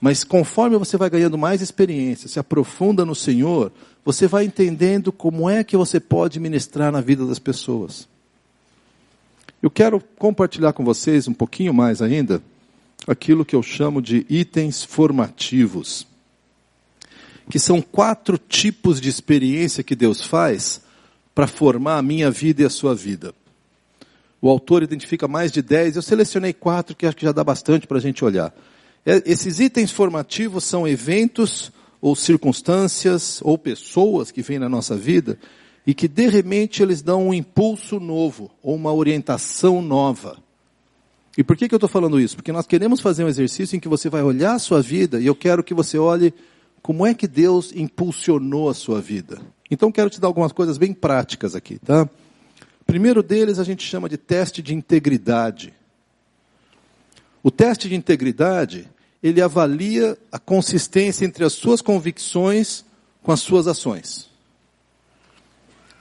Mas conforme você vai ganhando mais experiência, se aprofunda no Senhor, você vai entendendo como é que você pode ministrar na vida das pessoas. Eu quero compartilhar com vocês um pouquinho mais ainda aquilo que eu chamo de itens formativos, que são quatro tipos de experiência que Deus faz para formar a minha vida e a sua vida. O autor identifica mais de dez, eu selecionei quatro que acho que já dá bastante para a gente olhar. É, esses itens formativos são eventos ou circunstâncias ou pessoas que vêm na nossa vida e que de repente eles dão um impulso novo ou uma orientação nova. E por que, que eu estou falando isso? Porque nós queremos fazer um exercício em que você vai olhar a sua vida e eu quero que você olhe como é que Deus impulsionou a sua vida. Então quero te dar algumas coisas bem práticas aqui, tá? Primeiro deles a gente chama de teste de integridade. O teste de integridade ele avalia a consistência entre as suas convicções com as suas ações.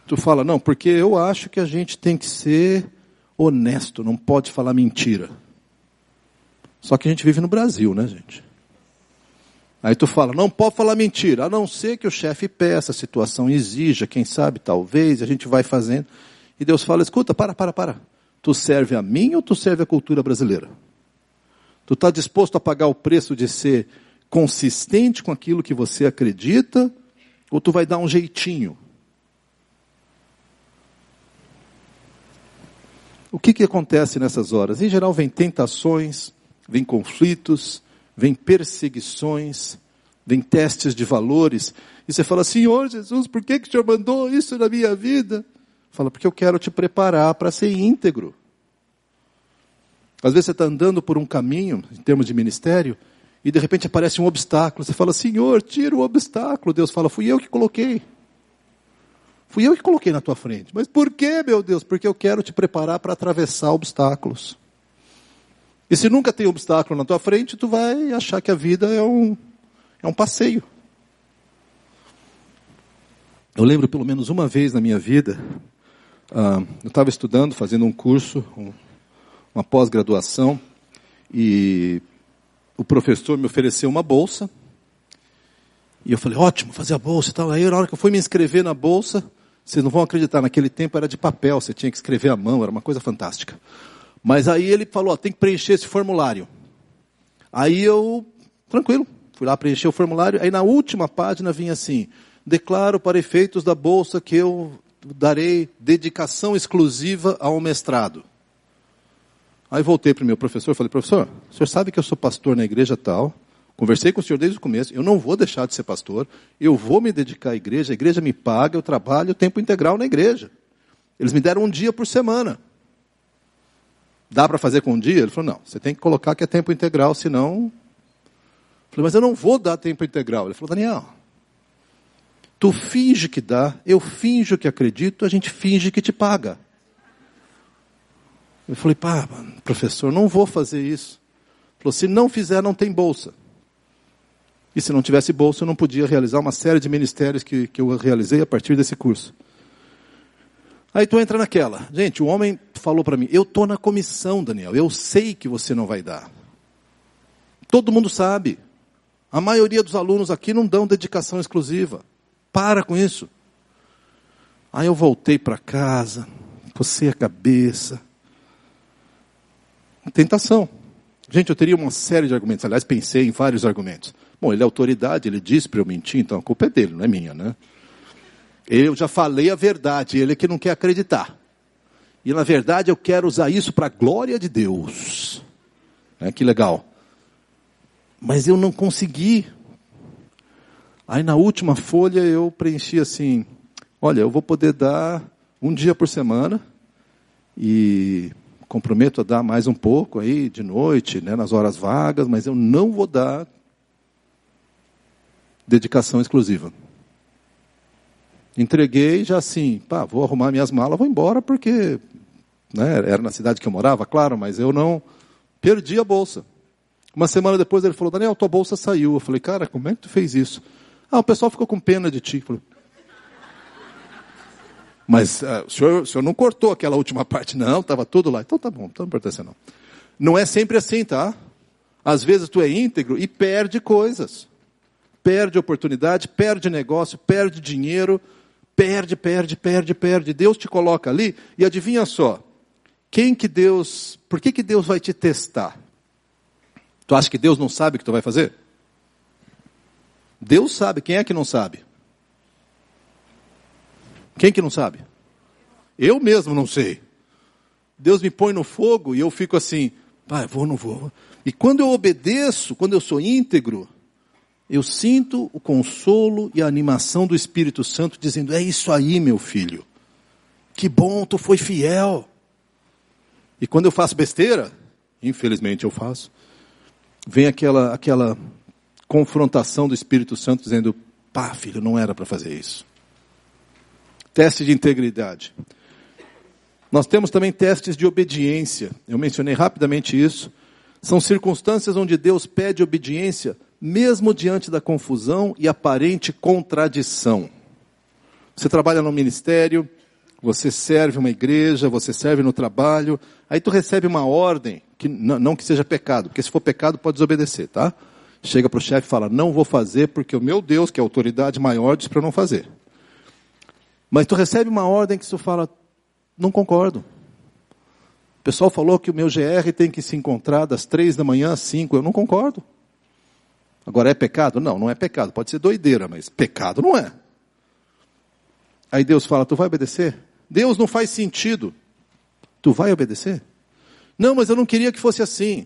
Tu fala, não, porque eu acho que a gente tem que ser honesto, não pode falar mentira. Só que a gente vive no Brasil, né, gente? Aí tu fala, não pode falar mentira, a não ser que o chefe peça, a situação exija, quem sabe, talvez, a gente vai fazendo. E Deus fala, escuta, para, para, para. Tu serve a mim ou tu serve a cultura brasileira? Tu está disposto a pagar o preço de ser consistente com aquilo que você acredita? Ou tu vai dar um jeitinho? O que, que acontece nessas horas? Em geral, vem tentações, vem conflitos, vem perseguições, vem testes de valores. E você fala, Senhor Jesus, por que, que o Senhor mandou isso na minha vida? Fala, porque eu quero te preparar para ser íntegro. Às vezes você está andando por um caminho, em termos de ministério, e de repente aparece um obstáculo. Você fala, Senhor, tira o obstáculo. Deus fala, fui eu que coloquei. Fui eu que coloquei na tua frente. Mas por que, meu Deus? Porque eu quero te preparar para atravessar obstáculos. E se nunca tem obstáculo na tua frente, tu vai achar que a vida é um, é um passeio. Eu lembro pelo menos uma vez na minha vida, uh, eu estava estudando, fazendo um curso, um, uma pós-graduação, e o professor me ofereceu uma bolsa. E eu falei, ótimo, fazer a bolsa e tal. Aí na hora que eu fui me inscrever na bolsa, vocês não vão acreditar, naquele tempo era de papel, você tinha que escrever à mão, era uma coisa fantástica. Mas aí ele falou, ó, tem que preencher esse formulário. Aí eu, tranquilo, fui lá preencher o formulário. Aí na última página vinha assim, declaro para efeitos da bolsa que eu darei dedicação exclusiva ao mestrado. Aí voltei para o meu professor e falei, professor, o senhor sabe que eu sou pastor na igreja tal, conversei com o senhor desde o começo, eu não vou deixar de ser pastor, eu vou me dedicar à igreja, a igreja me paga, eu trabalho tempo integral na igreja. Eles me deram um dia por semana. Dá para fazer com um dia? Ele falou, não, você tem que colocar que é tempo integral, senão... Eu falei, mas eu não vou dar tempo integral. Ele falou, Daniel, tu finge que dá, eu finjo que acredito, a gente finge que te paga. Eu falei, pá, professor, não vou fazer isso. Ele falou, se não fizer, não tem bolsa. E se não tivesse bolsa, eu não podia realizar uma série de ministérios que, que eu realizei a partir desse curso. Aí tu entra naquela. Gente, o homem falou para mim, eu estou na comissão, Daniel, eu sei que você não vai dar. Todo mundo sabe. A maioria dos alunos aqui não dão dedicação exclusiva. Para com isso. Aí eu voltei para casa, cocei a cabeça, Tentação. Gente, eu teria uma série de argumentos. Aliás, pensei em vários argumentos. Bom, ele é autoridade, ele disse para eu mentir, então a culpa é dele, não é minha, né? Eu já falei a verdade, ele é que não quer acreditar. E na verdade eu quero usar isso para a glória de Deus. É, que legal. Mas eu não consegui. Aí na última folha eu preenchi assim: olha, eu vou poder dar um dia por semana e comprometo a dar mais um pouco aí de noite, né, nas horas vagas, mas eu não vou dar dedicação exclusiva. Entreguei já assim, pá, vou arrumar minhas malas, vou embora porque né, era na cidade que eu morava, claro, mas eu não perdi a bolsa. Uma semana depois ele falou, Daniel, tua bolsa saiu. Eu falei, cara, como é que tu fez isso? Ah, o pessoal ficou com pena de ti. Falei, Mas uh, o, senhor, o senhor não cortou aquela última parte, não, estava tudo lá. Então tá bom, então não importa não. Não é sempre assim, tá? Às vezes tu é íntegro e perde coisas. Perde oportunidade, perde negócio, perde dinheiro, perde, perde, perde, perde. Deus te coloca ali e adivinha só. Quem que Deus, por que que Deus vai te testar? Tu acha que Deus não sabe o que tu vai fazer? Deus sabe, quem é que não sabe? Quem que não sabe? Eu mesmo não sei. Deus me põe no fogo e eu fico assim, pai, vou, não vou. E quando eu obedeço, quando eu sou íntegro, eu sinto o consolo e a animação do Espírito Santo dizendo: É isso aí, meu filho. Que bom, tu foi fiel. E quando eu faço besteira, infelizmente eu faço, vem aquela, aquela confrontação do Espírito Santo dizendo: Pá, filho, não era para fazer isso. Teste de integridade. Nós temos também testes de obediência. Eu mencionei rapidamente isso. São circunstâncias onde Deus pede obediência, mesmo diante da confusão e aparente contradição. Você trabalha no ministério, você serve uma igreja, você serve no trabalho, aí tu recebe uma ordem, que não, não que seja pecado, porque se for pecado pode desobedecer, tá? Chega para o chefe e fala, não vou fazer porque o meu Deus, que é a autoridade maior, diz para não fazer. Mas tu recebe uma ordem que tu fala, não concordo. O pessoal falou que o meu GR tem que se encontrar das três da manhã às cinco. Eu não concordo. Agora é pecado? Não, não é pecado. Pode ser doideira, mas pecado não é. Aí Deus fala, tu vai obedecer? Deus não faz sentido. Tu vai obedecer? Não, mas eu não queria que fosse assim.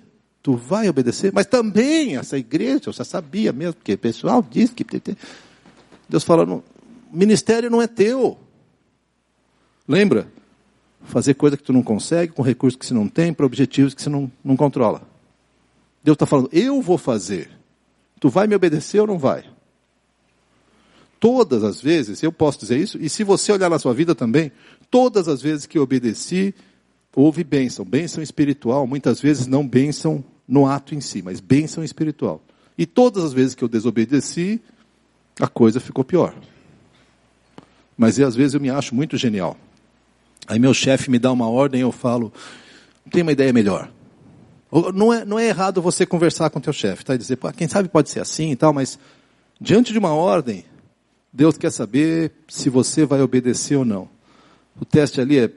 Tu vai obedecer? Mas também essa igreja, eu já sabia mesmo, porque o pessoal diz que. Deus fala, não, ministério não é teu. Lembra? Fazer coisa que tu não consegue, com recursos que você não tem, para objetivos que você não, não controla. Deus está falando, eu vou fazer. Tu vai me obedecer ou não vai? Todas as vezes, eu posso dizer isso, e se você olhar na sua vida também, todas as vezes que eu obedeci, houve bênção. Bênção espiritual, muitas vezes não bênção no ato em si, mas bênção espiritual. E todas as vezes que eu desobedeci, a coisa ficou pior. Mas às vezes eu me acho muito genial. Aí meu chefe me dá uma ordem e eu falo, tem uma ideia melhor. Não é, não é errado você conversar com teu chefe, tá? E dizer, quem sabe pode ser assim e tal, mas diante de uma ordem, Deus quer saber se você vai obedecer ou não. O teste ali é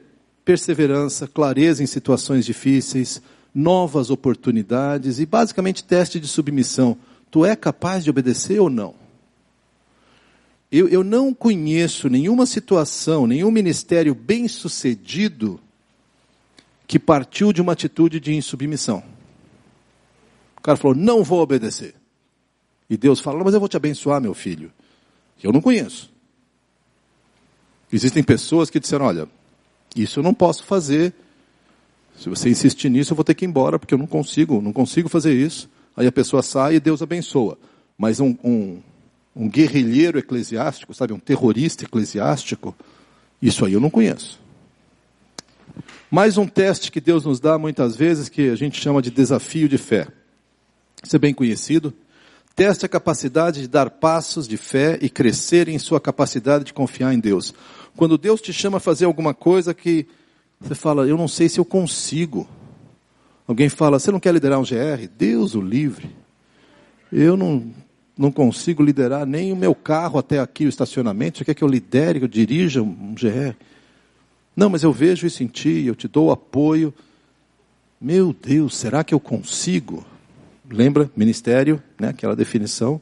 perseverança, clareza em situações difíceis, novas oportunidades e basicamente teste de submissão. Tu é capaz de obedecer ou não? Eu, eu não conheço nenhuma situação, nenhum ministério bem sucedido que partiu de uma atitude de insubmissão. O cara falou, não vou obedecer. E Deus fala, mas eu vou te abençoar, meu filho. Eu não conheço. Existem pessoas que disseram, olha, isso eu não posso fazer. Se você insistir nisso, eu vou ter que ir embora, porque eu não consigo, não consigo fazer isso. Aí a pessoa sai e Deus abençoa. Mas um, um, um guerrilheiro eclesiástico, sabe, um terrorista eclesiástico, isso aí eu não conheço. Mais um teste que Deus nos dá muitas vezes, que a gente chama de desafio de fé. Isso é bem conhecido. Teste a capacidade de dar passos de fé e crescer em sua capacidade de confiar em Deus. Quando Deus te chama a fazer alguma coisa que você fala, eu não sei se eu consigo. Alguém fala, você não quer liderar um GR? Deus o livre. Eu não, não consigo liderar nem o meu carro até aqui, o estacionamento. Você quer que eu lidere, que eu dirija um GR? Não, mas eu vejo isso em ti, eu te dou apoio. Meu Deus, será que eu consigo? Lembra, ministério, né, aquela definição.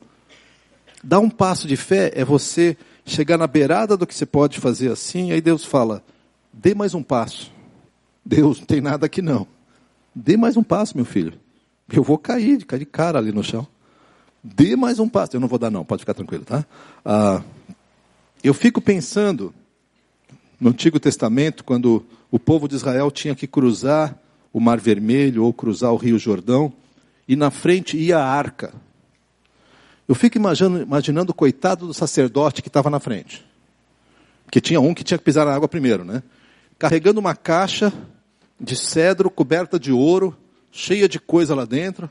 Dar um passo de fé é você chegar na beirada do que você pode fazer assim, aí Deus fala, dê mais um passo. Deus, não tem nada aqui não. Dê mais um passo, meu filho. Eu vou cair, cair de cara ali no chão. Dê mais um passo. Eu não vou dar, não, pode ficar tranquilo, tá? Ah, eu fico pensando no Antigo Testamento, quando o povo de Israel tinha que cruzar o Mar Vermelho ou cruzar o Rio Jordão, e na frente ia a arca. Eu fico imaginando, imaginando o coitado do sacerdote que estava na frente. Porque tinha um que tinha que pisar na água primeiro, né? Carregando uma caixa de cedro coberta de ouro, cheia de coisa lá dentro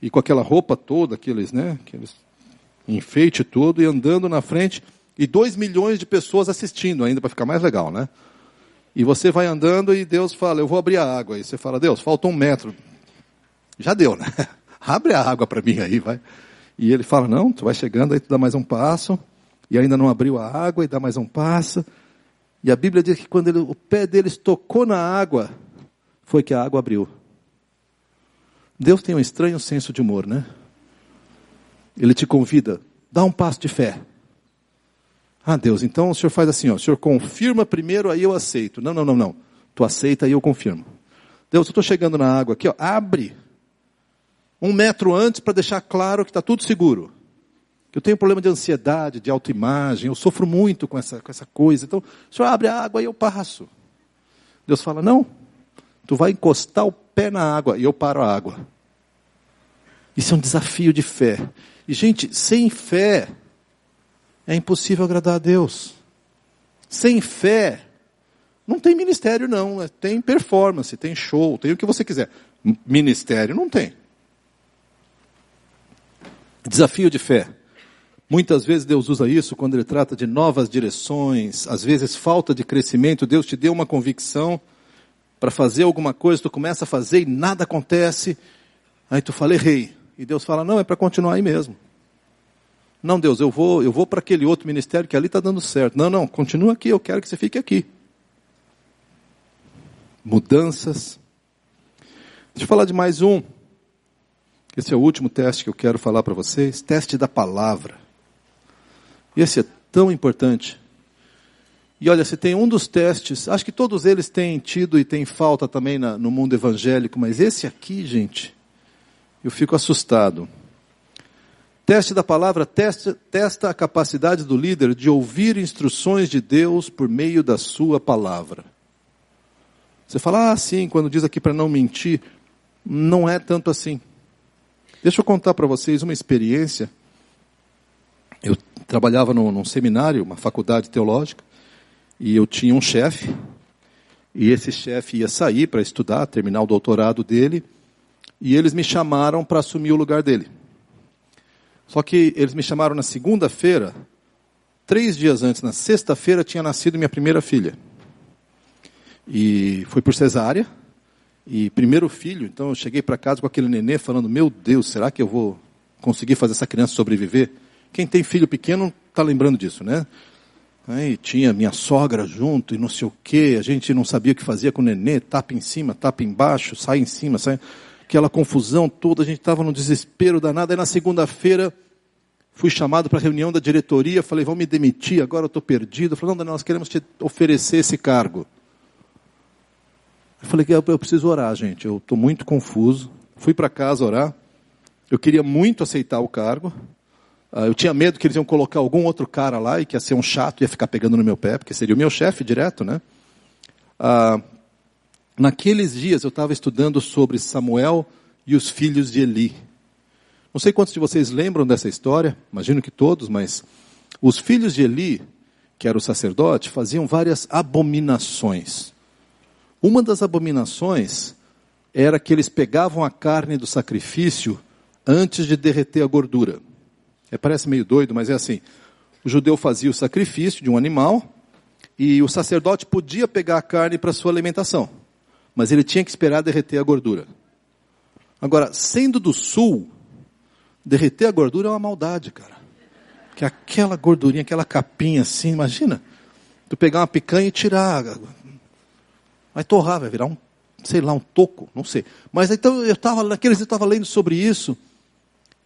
e com aquela roupa toda, aqueles, né, aqueles enfeite todo, e andando na frente, E dois milhões de pessoas assistindo ainda para ficar mais legal, né? E você vai andando e Deus fala, eu vou abrir a água. E você fala, Deus, falta um metro. Já deu, né? Abre a água para mim aí, vai. E ele fala, não, tu vai chegando, aí tu dá mais um passo. E ainda não abriu a água, e dá mais um passo. E a Bíblia diz que quando ele, o pé deles tocou na água, foi que a água abriu. Deus tem um estranho senso de humor, né? Ele te convida, dá um passo de fé. Ah, Deus, então o senhor faz assim, ó, o senhor confirma primeiro, aí eu aceito. Não, não, não, não. Tu aceita, aí eu confirmo. Deus, eu estou chegando na água aqui, ó, abre um metro antes para deixar claro que está tudo seguro. Eu tenho problema de ansiedade, de autoimagem, eu sofro muito com essa, com essa coisa. Então, o senhor abre a água e eu passo. Deus fala, não, tu vai encostar o pé na água e eu paro a água. Isso é um desafio de fé. E, gente, sem fé, é impossível agradar a Deus. Sem fé, não tem ministério não, tem performance, tem show, tem o que você quiser. Ministério não tem. Desafio de fé. Muitas vezes Deus usa isso quando Ele trata de novas direções, às vezes falta de crescimento. Deus te deu uma convicção para fazer alguma coisa, tu começa a fazer e nada acontece. Aí tu fala, errei. E Deus fala, não, é para continuar aí mesmo. Não, Deus, eu vou, eu vou para aquele outro ministério que ali está dando certo. Não, não, continua aqui, eu quero que você fique aqui. Mudanças. Deixa eu falar de mais um. Esse é o último teste que eu quero falar para vocês. Teste da palavra. Esse é tão importante. E olha, se tem um dos testes, acho que todos eles têm tido e têm falta também na, no mundo evangélico, mas esse aqui, gente, eu fico assustado. Teste da palavra testa, testa a capacidade do líder de ouvir instruções de Deus por meio da sua palavra. Você fala, ah, sim, quando diz aqui para não mentir, não é tanto assim. Deixa eu contar para vocês uma experiência. Eu trabalhava no, num seminário, uma faculdade teológica, e eu tinha um chefe, e esse chefe ia sair para estudar, terminar o doutorado dele, e eles me chamaram para assumir o lugar dele. Só que eles me chamaram na segunda-feira, três dias antes, na sexta-feira, tinha nascido minha primeira filha. E foi por cesárea, e primeiro filho, então eu cheguei para casa com aquele nenê falando: Meu Deus, será que eu vou conseguir fazer essa criança sobreviver? Quem tem filho pequeno está lembrando disso, né? Aí tinha minha sogra junto e não sei o que, a gente não sabia o que fazia com o nenê, tapa em cima, tapa embaixo, sai em cima, sai aquela confusão toda, a gente estava no desespero danado. Aí na segunda-feira fui chamado para a reunião da diretoria, falei, vão me demitir, agora eu estou perdido. Falei, não, nós queremos te oferecer esse cargo. Eu falei eu preciso orar, gente, eu estou muito confuso. Fui para casa orar, eu queria muito aceitar o cargo. Ah, eu tinha medo que eles iam colocar algum outro cara lá e que ia ser um chato, ia ficar pegando no meu pé, porque seria o meu chefe direto, né? Ah, Naqueles dias eu estava estudando sobre Samuel e os filhos de Eli. Não sei quantos de vocês lembram dessa história, imagino que todos, mas os filhos de Eli, que era o sacerdote, faziam várias abominações. Uma das abominações era que eles pegavam a carne do sacrifício antes de derreter a gordura. É, parece meio doido, mas é assim. O judeu fazia o sacrifício de um animal e o sacerdote podia pegar a carne para sua alimentação mas ele tinha que esperar derreter a gordura. Agora, sendo do sul, derreter a gordura é uma maldade, cara. Que aquela gordurinha, aquela capinha assim, imagina. Tu pegar uma picanha e tirar. Vai torrar, vai virar um, sei lá, um toco, não sei. Mas então eu estava, naqueles eu estava lendo sobre isso.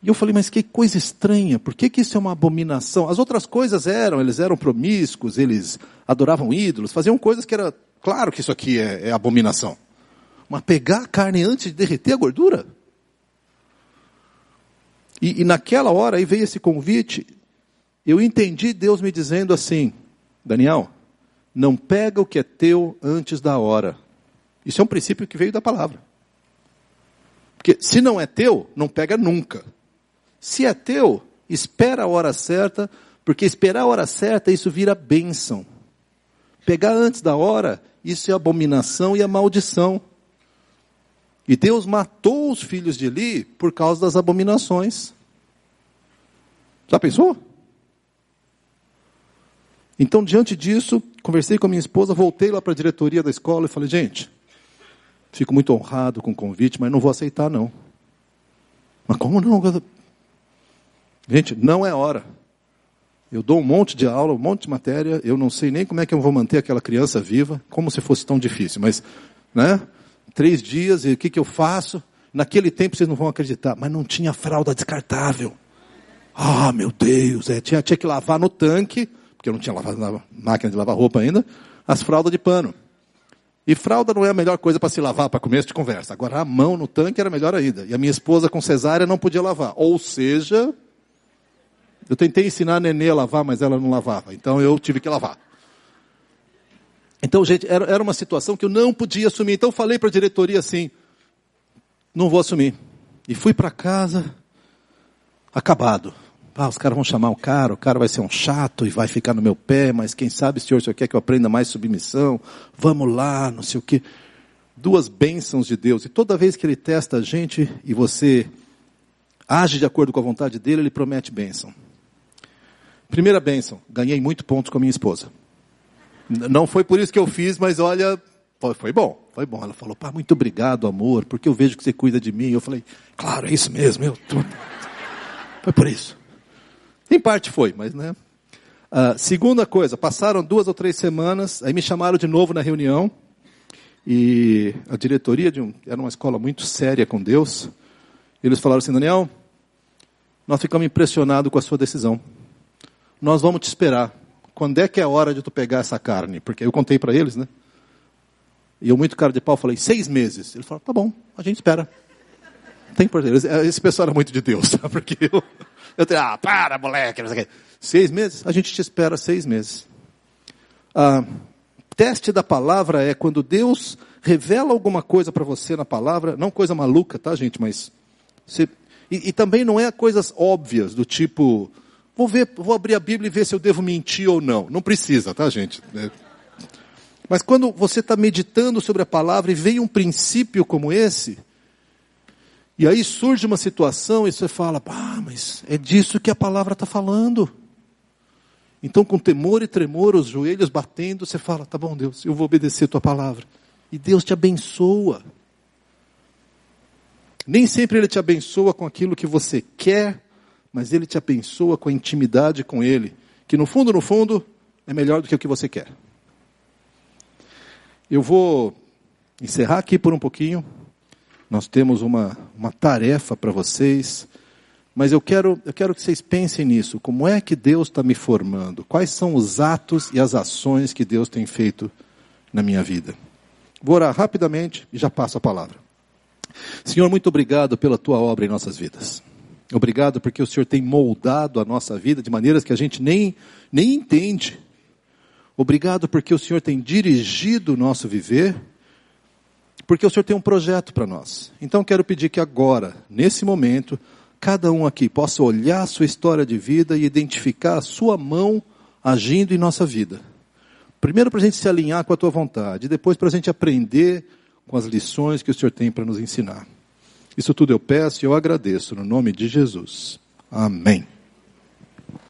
E eu falei, mas que coisa estranha, por que, que isso é uma abominação? As outras coisas eram, eles eram promíscuos, eles adoravam ídolos, faziam coisas que era Claro que isso aqui é, é abominação. Mas pegar a carne antes de derreter a gordura? E, e naquela hora aí veio esse convite, eu entendi Deus me dizendo assim, Daniel, não pega o que é teu antes da hora. Isso é um princípio que veio da palavra. Porque se não é teu, não pega nunca. Se é teu, espera a hora certa, porque esperar a hora certa, isso vira bênção. Pegar antes da hora, isso é abominação e é maldição. E Deus matou os filhos de Eli por causa das abominações. Já pensou? Então, diante disso, conversei com a minha esposa, voltei lá para a diretoria da escola e falei, gente, fico muito honrado com o convite, mas não vou aceitar não. Mas como não? Gente, não é hora. Eu dou um monte de aula, um monte de matéria, eu não sei nem como é que eu vou manter aquela criança viva, como se fosse tão difícil, mas, né? Três dias, e o que, que eu faço? Naquele tempo vocês não vão acreditar, mas não tinha fralda descartável. Ah, meu Deus, é, tinha, tinha que lavar no tanque, porque eu não tinha lavado, máquina de lavar roupa ainda, as fraldas de pano. E fralda não é a melhor coisa para se lavar para começo de conversa. Agora, a mão no tanque era melhor ainda. E a minha esposa com cesárea não podia lavar. Ou seja, eu tentei ensinar a nenê a lavar, mas ela não lavava. Então eu tive que lavar. Então, gente, era, era uma situação que eu não podia assumir. Então falei para a diretoria assim: não vou assumir. E fui para casa, acabado. Ah, os caras vão chamar o cara, o cara vai ser um chato e vai ficar no meu pé, mas quem sabe, senhor, o senhor quer que eu aprenda mais submissão? Vamos lá, não sei o quê. Duas bênçãos de Deus. E toda vez que ele testa a gente e você age de acordo com a vontade dele, ele promete bênção. Primeira bênção, ganhei muito pontos com a minha esposa. Não foi por isso que eu fiz, mas olha, foi, bom, foi bom. Ela falou, pá, muito obrigado, amor, porque eu vejo que você cuida de mim. Eu falei, claro, é isso mesmo, eu tô... Foi por isso. Em parte foi, mas né. Uh, segunda coisa, passaram duas ou três semanas, aí me chamaram de novo na reunião, e a diretoria de um, era uma escola muito séria com Deus, eles falaram assim, Daniel, nós ficamos impressionados com a sua decisão nós vamos te esperar. Quando é que é a hora de tu pegar essa carne? Porque eu contei para eles, né? E eu, muito cara de pau, falei, seis meses. Ele falou, tá bom, a gente espera. Tem por Esse pessoal era muito de Deus, sabe? Porque eu, eu tenho, ah, para, moleque, não sei o quê. Seis meses? A gente te espera seis meses. Ah, teste da palavra é quando Deus revela alguma coisa para você na palavra, não coisa maluca, tá, gente? Mas. Você, e, e também não é coisas óbvias, do tipo, Vou ver, vou abrir a Bíblia e ver se eu devo mentir ou não. Não precisa, tá, gente? É. Mas quando você está meditando sobre a palavra e vem um princípio como esse, e aí surge uma situação e você fala, ah, mas é disso que a palavra está falando. Então, com temor e tremor, os joelhos batendo, você fala, tá bom, Deus, eu vou obedecer a tua palavra. E Deus te abençoa. Nem sempre Ele te abençoa com aquilo que você quer mas Ele te abençoa com a intimidade com Ele, que no fundo, no fundo, é melhor do que o que você quer. Eu vou encerrar aqui por um pouquinho. Nós temos uma, uma tarefa para vocês, mas eu quero, eu quero que vocês pensem nisso. Como é que Deus está me formando? Quais são os atos e as ações que Deus tem feito na minha vida? Vou orar rapidamente e já passo a palavra. Senhor, muito obrigado pela tua obra em nossas vidas. Obrigado porque o Senhor tem moldado a nossa vida de maneiras que a gente nem, nem entende. Obrigado porque o Senhor tem dirigido o nosso viver, porque o Senhor tem um projeto para nós. Então quero pedir que agora, nesse momento, cada um aqui possa olhar a sua história de vida e identificar a sua mão agindo em nossa vida. Primeiro para a gente se alinhar com a tua vontade, depois para a gente aprender com as lições que o Senhor tem para nos ensinar. Isso tudo eu peço e eu agradeço no nome de Jesus. Amém.